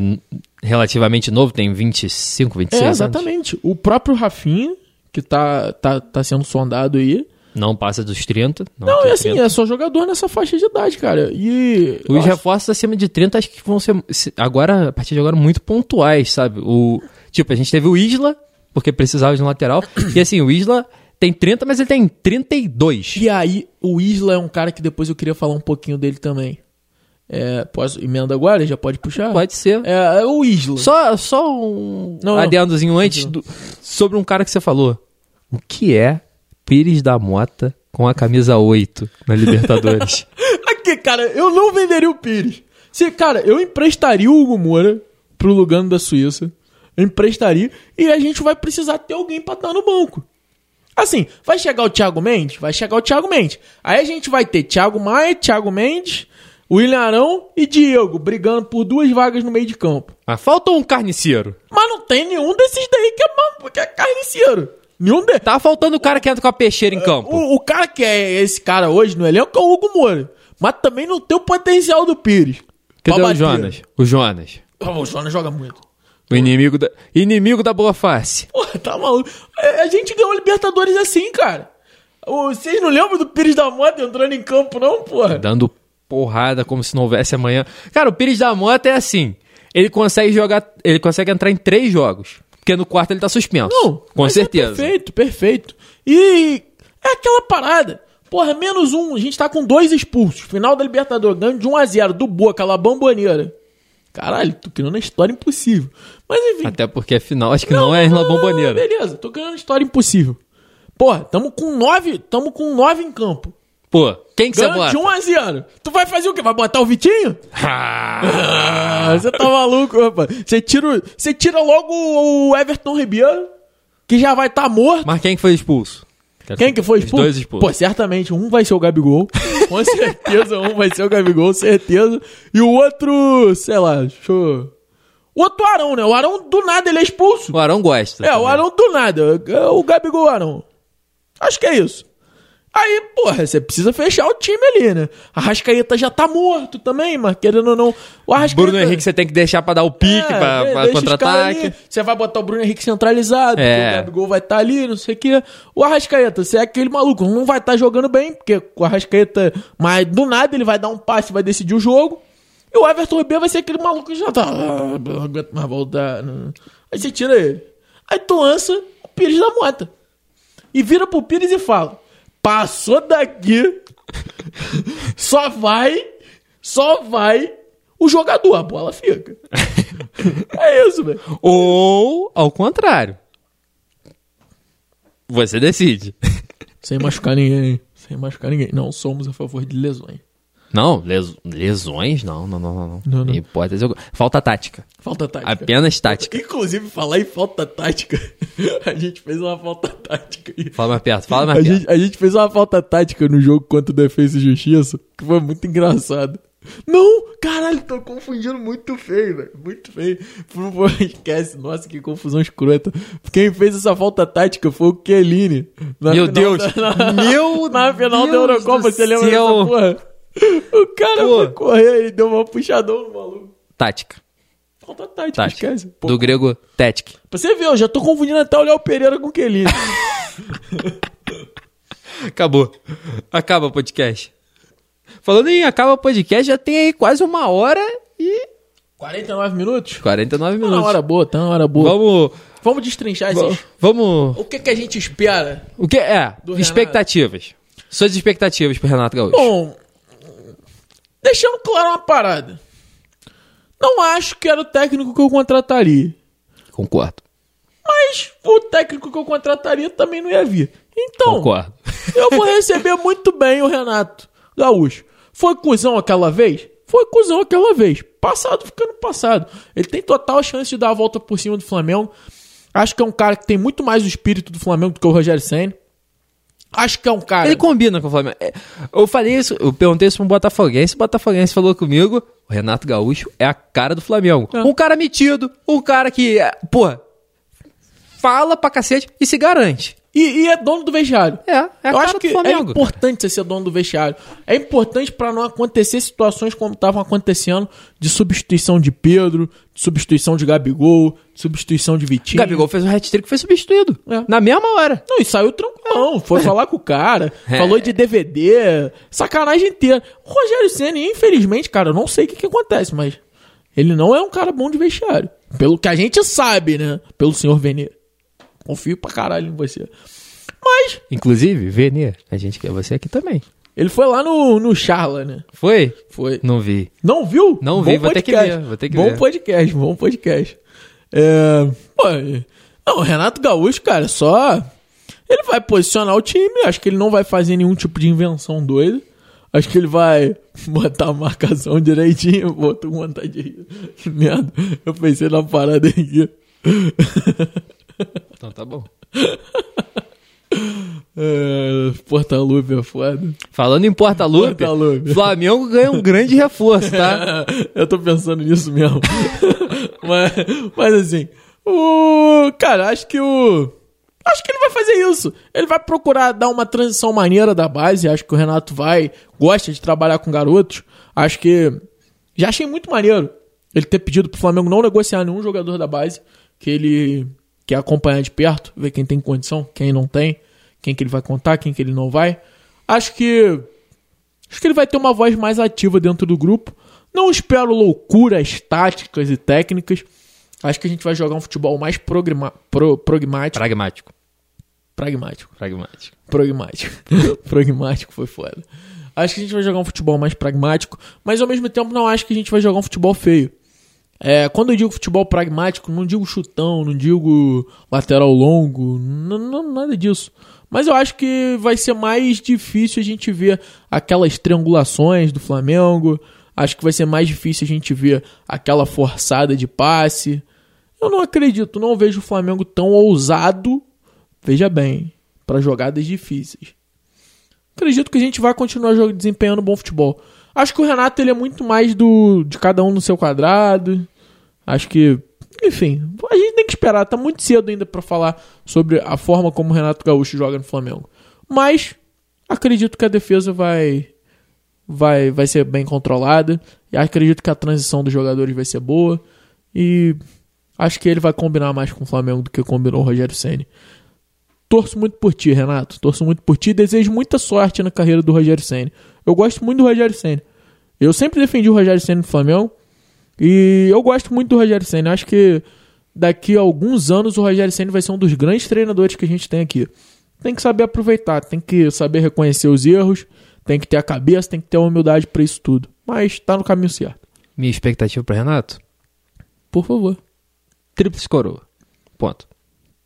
relativamente novo, tem 25, 26 é, anos. exatamente. O próprio Rafinha, que tá, tá, tá sendo sondado aí. Não passa dos 30. Não, Não, e assim, 30. é só jogador nessa faixa de idade, cara. E. Os acho- reforços acima de 30 acho que vão ser, se- agora, a partir de agora, muito pontuais, sabe? O, tipo, a gente teve o Isla, porque precisava de um lateral. e assim, o Isla tem 30, mas ele tem 32. E aí, o Isla é um cara que depois eu queria falar um pouquinho dele também. É, posso emenda agora? Já pode puxar? Pode ser. É, é o Isla. Só, só um Não, não. adendozinho antes do- sobre um cara que você falou. O que é Pires da Mota com a camisa 8 na Libertadores? Aqui, cara, eu não venderia o Pires. Se, cara, eu emprestaria o Hugo Moura pro Lugano da Suíça. Eu emprestaria. E a gente vai precisar ter alguém pra estar no banco. Assim, vai chegar o Thiago Mendes? Vai chegar o Thiago Mendes. Aí a gente vai ter Thiago Maia, Thiago Mendes, William Arão e Diego brigando por duas vagas no meio de campo. ah, falta um carniceiro. Mas não tem nenhum desses daí que é, que é carniceiro. Nenhum deles. Tá faltando o cara que entra com a peixeira em campo. O, o cara que é esse cara hoje no elenco é o Hugo Moura. Mas também não tem o potencial do Pires. Cadê o. Jonas? O Jonas. Ah, O Jonas joga muito. O inimigo da, inimigo da boa face. Porra, tá maluco. A a gente ganhou Libertadores assim, cara. Vocês não lembram do Pires da Mota entrando em campo, não, porra? Dando porrada como se não houvesse amanhã. Cara, o Pires da Mota é assim. Ele consegue jogar. Ele consegue entrar em três jogos. Porque no quarto ele tá suspenso. Não, com é certeza. perfeito, perfeito. E é aquela parada. Porra, menos um. A gente tá com dois expulsos. Final da Libertadores, ganho de 1 a 0 do Boa, aquela bomboneira. Caralho, tô criando uma história impossível. Mas enfim. Até porque afinal acho que não, é na bomboneira. Beleza, tô criando uma história impossível. Porra, tamo com nove, tamo com nove em campo. Pô, quem que você bota? de 1 a 0 Tu vai fazer o quê? Vai botar o Vitinho? Ah, você tá maluco, rapaz. Você tira, você tira logo o Everton Ribeiro, que já vai estar tá morto. Mas quem que foi expulso? Quem que foi Os expulso? dois expulsos. Pô, certamente um vai ser o Gabigol. Com certeza um vai ser o Gabigol, certeza. E o outro, sei lá, deixa eu... O outro Arão, né? O Arão do nada ele é expulso. O Arão gosta. É, o também. Arão do nada. É O Gabigol Arão. Acho que é isso. Aí, porra, você precisa fechar o time ali, né? A Rascaeta já tá morto também, mas querendo ou não. O Arrascaeta... Bruno Henrique você tem que deixar pra dar o pique, É, pra, pra contra-ataque. Você vai botar o Bruno Henrique centralizado, É. o Gabigol vai estar ali, não sei o quê. O Arrascaeta, você é aquele maluco, não vai estar jogando bem, porque o Arrascaeta, mas do nada ele vai dar um passe, vai decidir o jogo. E o Everton Ribeiro vai ser aquele maluco que já tá. "Ah, não aguento mais voltar. não." Aí você tira ele. Aí tu lança o Pires da Mota. E vira pro Pires e fala: Passou daqui, só vai, só vai o jogador, a bola fica. é isso, velho. Ou, ao contrário. Você decide. Sem machucar ninguém. Sem machucar ninguém. Não somos a favor de lesões. Não, les- lesões? Não, não, não, não. não. Não. Hipótese. Falta tática. Falta tática. Apenas tática. Inclusive, falar em falta tática, a gente fez uma falta tática. Fala mais perto, fala mais A perto. gente, a gente fez uma falta tática no jogo contra o Defesa e Justiça, que foi muito engraçado. Não, caralho, tô confundindo muito feio, velho. Muito feio. Por favor, esquece. Nossa, que confusão escrota. Quem fez essa falta tática foi o Kelini. Meu Deus. da- na- Meu Na final da Deus Eurocopa, do você lembra dessa porra? O cara Pô. foi correr e deu uma puxadão no maluco. Tática. Falta tática, Tática. esquece. Pô, Do grego tática. Pra você ver, eu já tô confundindo até o Léo Pereira com o Kelini. Acabou. Acaba o podcast. Falando em acaba o podcast, já tem aí quase uma hora e 49 minutos? 49 Tá minutos. hora boa, tá na hora boa. Vamos. Vamos destrinchar esses... Vamos. O que, que a gente espera? O que é? Expectativas. Suas expectativas pro Renato Gaúcho. Bom, deixando claro uma parada. Não acho que era o técnico que eu contrataria. Concordo. Mas o técnico que eu contrataria também não ia vir. Então, Concordo. eu vou receber muito bem o Renato Gaúcho. Foi cuzão aquela vez? Foi cuzão aquela vez. Passado ficando passado. Ele tem total chance de dar a volta por cima do Flamengo. Acho que é um cara que tem muito mais o espírito do Flamengo do que o Rogério Senna. Acho que é um cara. Ele combina com o Flamengo. É, Eu falei isso, eu perguntei isso pra um Botafoguense, o Botafoguense falou comigo, o Renato Gaúcho é a cara do Flamengo. É. Um cara metido, um cara que, é, pô, fala pra cacete e se garante. E, e é dono do vestiário. É, é a Eu cara acho do que é importante você ser dono do vestiário. É importante pra não acontecer situações como estavam acontecendo de substituição de Pedro, de substituição de Gabigol, de substituição de Vitinho. Gabigol fez um hat-trick e foi substituído. É. Na mesma hora. Não, e saiu tranquilão. Foi falar com o cara, É. falou de DVD, sacanagem inteira. O Rogério Senna, infelizmente, cara, eu não sei o que, que acontece, mas ele não é um cara bom de vestiário. Pelo que a gente sabe, né? Pelo senhor Venê. Confio pra caralho em você. Mas Inclusive, Vene, a gente quer você aqui também. ele foi lá no, no Charla, né? Foi? Foi. Não vi. Não viu? Não vi, vou ter que ver, vou ter que bom ver. podcast, bom podcast. É, pô, não, o Renato Gaúcho, cara, só. Ele vai posicionar o time, acho que ele não vai fazer nenhum tipo de invenção doida. Acho que ele vai botar a marcação direitinho. De rir. Que merda. Eu pensei na parada aqui. Então tá bom. É, Porta-lupe é foda. Falando em Porta-Lupe, Porta-Lupe. Flamengo ganha um grande reforço, tá? Eu tô pensando nisso mesmo. mas, mas assim, o. Cara, acho que o. Acho que ele vai fazer isso. Ele vai procurar dar uma transição maneira da base. Acho que o Renato vai. Gosta de trabalhar com garotos. Acho que. Já achei muito maneiro ele ter pedido pro Flamengo não negociar nenhum jogador da base, que ele quer acompanhar de perto, ver quem tem condição, quem não tem, quem que ele vai contar, quem que ele não vai. Acho que acho que ele vai ter uma voz mais ativa dentro do grupo. Não espero loucuras táticas e técnicas. Acho que a gente vai jogar um futebol mais programa, pro, pragmático. Pragmático. Pragmático. Pragmático. Pragmático. pragmático foi foda. Acho que a gente vai jogar um futebol mais pragmático, mas ao mesmo tempo não acho que a gente vai jogar um futebol feio. É, quando eu digo futebol pragmático, não digo chutão, não digo lateral longo, nada disso. Mas eu acho que vai ser mais difícil a gente ver aquelas triangulações do Flamengo. Acho que vai ser mais difícil a gente ver aquela forçada de passe. Eu não acredito, não vejo o Flamengo tão ousado, veja bem, para jogadas difíceis. Acredito que a gente vai continuar desempenhando bom futebol. Acho que o Renato ele é muito mais do de cada um no seu quadrado. Acho que, enfim, a gente tem que esperar. Tá muito cedo ainda para falar sobre a forma como o Renato Gaúcho joga no Flamengo. Mas acredito que a defesa vai vai vai ser bem controlada. E acredito que a transição dos jogadores vai ser boa. E acho que ele vai combinar mais com o Flamengo do que combinou o Rogério Ceni. Torço muito por ti, Renato. Torço muito por ti. Desejo muita sorte na carreira do Rogério Ceni. Eu gosto muito do Rogério Ceni. Eu sempre defendi o Rogério Ceni no Flamengo. E eu gosto muito do Rogério Ceni. Acho que daqui a alguns anos o Rogério Ceni vai ser um dos grandes treinadores que a gente tem aqui. Tem que saber aproveitar, tem que saber reconhecer os erros, tem que ter a cabeça, tem que ter a humildade para isso tudo. Mas tá no caminho certo. Minha expectativa para Renato? Por favor. Tríplice coroa. Ponto.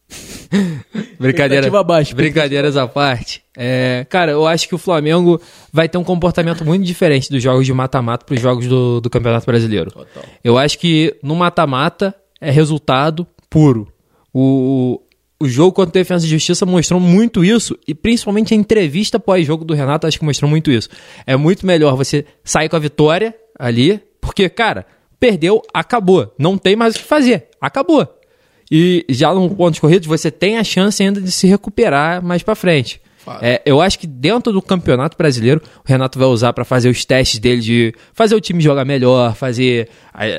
Brincadeira, brincadeiras à parte. É, cara, eu acho que o Flamengo vai ter um comportamento muito diferente dos jogos de mata-mata para os jogos do, do Campeonato Brasileiro. Total. Eu acho que no mata-mata é resultado puro. O, o jogo contra a Defesa e Justiça mostrou muito isso, e principalmente a entrevista pós-jogo do Renato acho que mostrou muito isso. É muito melhor você sair com a vitória ali, porque, cara, perdeu, acabou. Não tem mais o que fazer. Acabou. E já no pontos corridos você tem a chance ainda de se recuperar mais para frente. É, eu acho que dentro do campeonato brasileiro, o Renato vai usar para fazer os testes dele de fazer o time jogar melhor, fazer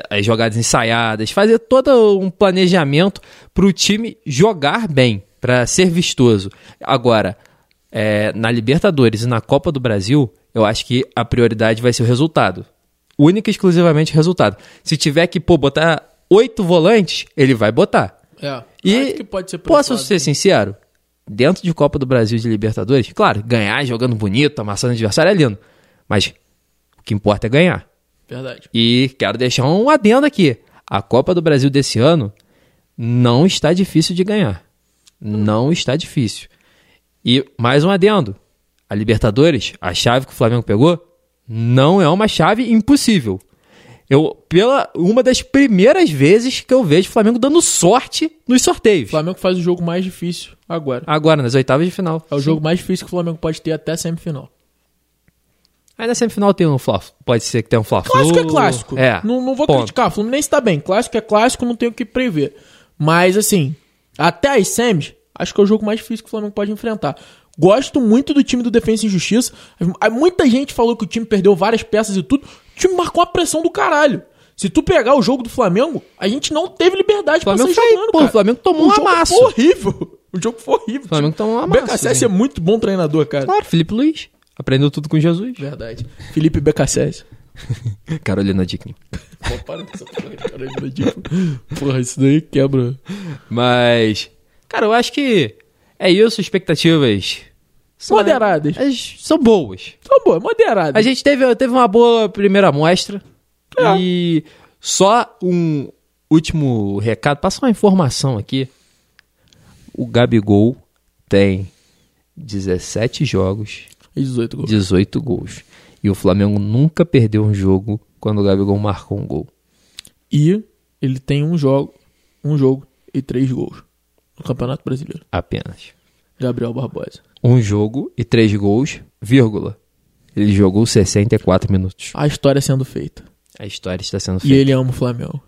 as jogadas ensaiadas, fazer todo um planejamento para o time jogar bem, para ser vistoso. Agora, é, na Libertadores e na Copa do Brasil, eu acho que a prioridade vai ser o resultado. Única e exclusivamente o resultado. Se tiver que pô, botar oito volantes, ele vai botar. É. E Acho que pode ser ser sincero? Dentro de Copa do Brasil de Libertadores, claro, ganhar jogando bonito, amassando o adversário é lindo. Mas o que importa é ganhar. Verdade. E quero deixar um adendo aqui. A Copa do Brasil desse ano não está difícil de ganhar. Não está difícil. E mais um adendo. A Libertadores, a chave que o Flamengo pegou, não é uma chave impossível. Eu, pela uma das primeiras vezes que eu vejo o Flamengo dando sorte nos sorteios. O Flamengo faz o jogo mais difícil agora. Agora, nas oitavas de final. É o jogo mais difícil que o Flamengo pode ter até a semifinal. Aí na semifinal tem um Fla, pode ser que tenha um Fla Clássico é clássico. É. Não, não vou ponto. criticar. O Fluminense tá bem. Clássico é clássico, não tenho o que prever. Mas, assim, até as semis, acho que é o jogo mais difícil que o Flamengo pode enfrentar. Gosto muito do time do Defensa e Justiça. Muita gente falou que o time perdeu várias peças e tudo. O time marcou uma pressão do caralho. Se tu pegar o jogo do Flamengo, a gente não teve liberdade pra Flamengo sair foi- jogando, pô, cara. o Flamengo tomou um jogo amasso. foi horrível. O jogo foi horrível. O Flamengo tomou um O amasso, BKSS é muito bom treinador, cara. Claro, Felipe Luiz. Aprendeu tudo com Jesus. Verdade. Felipe BKSS. Carolina Dickman. Pô, para com essa porra de Carolina Dickman. Porra, isso daí quebra. Mas, cara, eu acho que é isso, expectativas. são- Moderadas. as- são boas. Tá bom, moderado. A gente teve, teve uma boa primeira amostra. É. E só um último recado, passa uma informação aqui. O Gabigol tem 17 jogos, 18 gols. 18 gols. E o Flamengo nunca perdeu um jogo quando o Gabigol marcou um gol. E ele tem um jogo, um jogo e três gols no Campeonato Brasileiro. Apenas. Gabriel Barbosa. Um jogo e três gols, vírgula. Ele jogou 64 minutos. A história sendo feita. A história está sendo E feita. ele ama o Flamengo.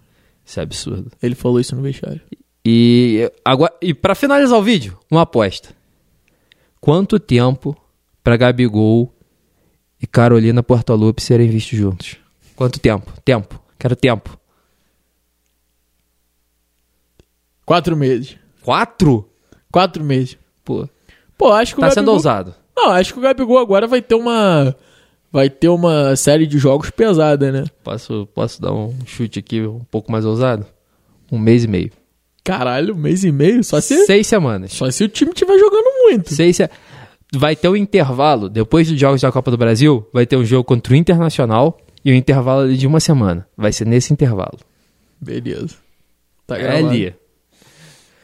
Isso é absurdo. Ele falou isso no vestiário. E agora, e para finalizar o vídeo, uma aposta. Quanto tempo para Gabigol e Carolina Portaluppi serem vistos juntos? Quanto tempo? Tempo. Quero tempo. Quatro meses. Quatro? Quatro meses. Pô, Pô, acho que tá o sendo Gabigol... ousado. Não, acho que o Gabigol agora vai ter uma... Vai ter uma série de jogos pesada, né? Posso, posso dar um chute aqui um pouco mais ousado? Um mês e meio. Caralho, um mês e meio? Só se, Seis semanas. só se o time estiver jogando muito. Seis se... Vai ter um intervalo, depois dos jogos da Copa do Brasil, vai ter um jogo contra o Internacional e um intervalo de uma semana. Vai ser nesse intervalo. Beleza. Tá É ali.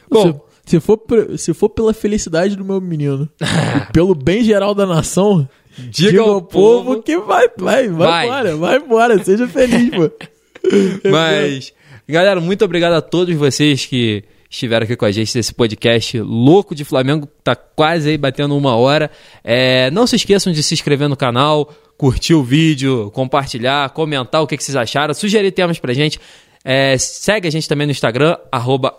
Bom, se, se for, se for pela felicidade do meu menino e pelo bem geral da nação, Diga ao povo que vai, vai, vai, Vai. embora, vai embora, seja feliz, pô. Mas, galera, muito obrigado a todos vocês que estiveram aqui com a gente nesse podcast louco de Flamengo. Tá quase aí batendo uma hora. É, não se esqueçam de se inscrever no canal, curtir o vídeo, compartilhar, comentar o que, que vocês acharam, sugerir temas pra gente. É, segue a gente também no Instagram, arroba.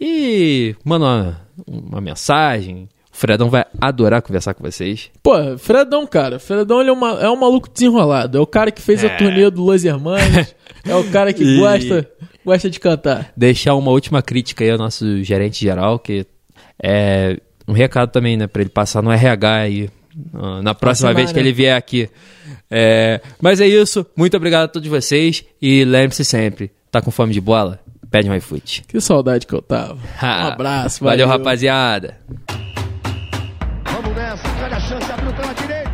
E manda uma, uma mensagem. O Fredão vai adorar conversar com vocês. Pô, Fredão, cara, Fredão ele é, uma, é um maluco desenrolado. É o cara que fez a turnê do Los Hermanos, é o cara que E- gosta, gosta de cantar. deixar uma última crítica aí ao nosso gerente geral, que é um recado também, né, pra ele passar no RH aí na próxima vez que ele vier aqui. É, mas é isso, muito obrigado a todos vocês e lembre-se sempre, tá com fome de bola? Pede um iFood. Que saudade que eu tava. Um abraço, valeu, valeu. rapaziada. Nessa, olha a chance, abriu pela direita,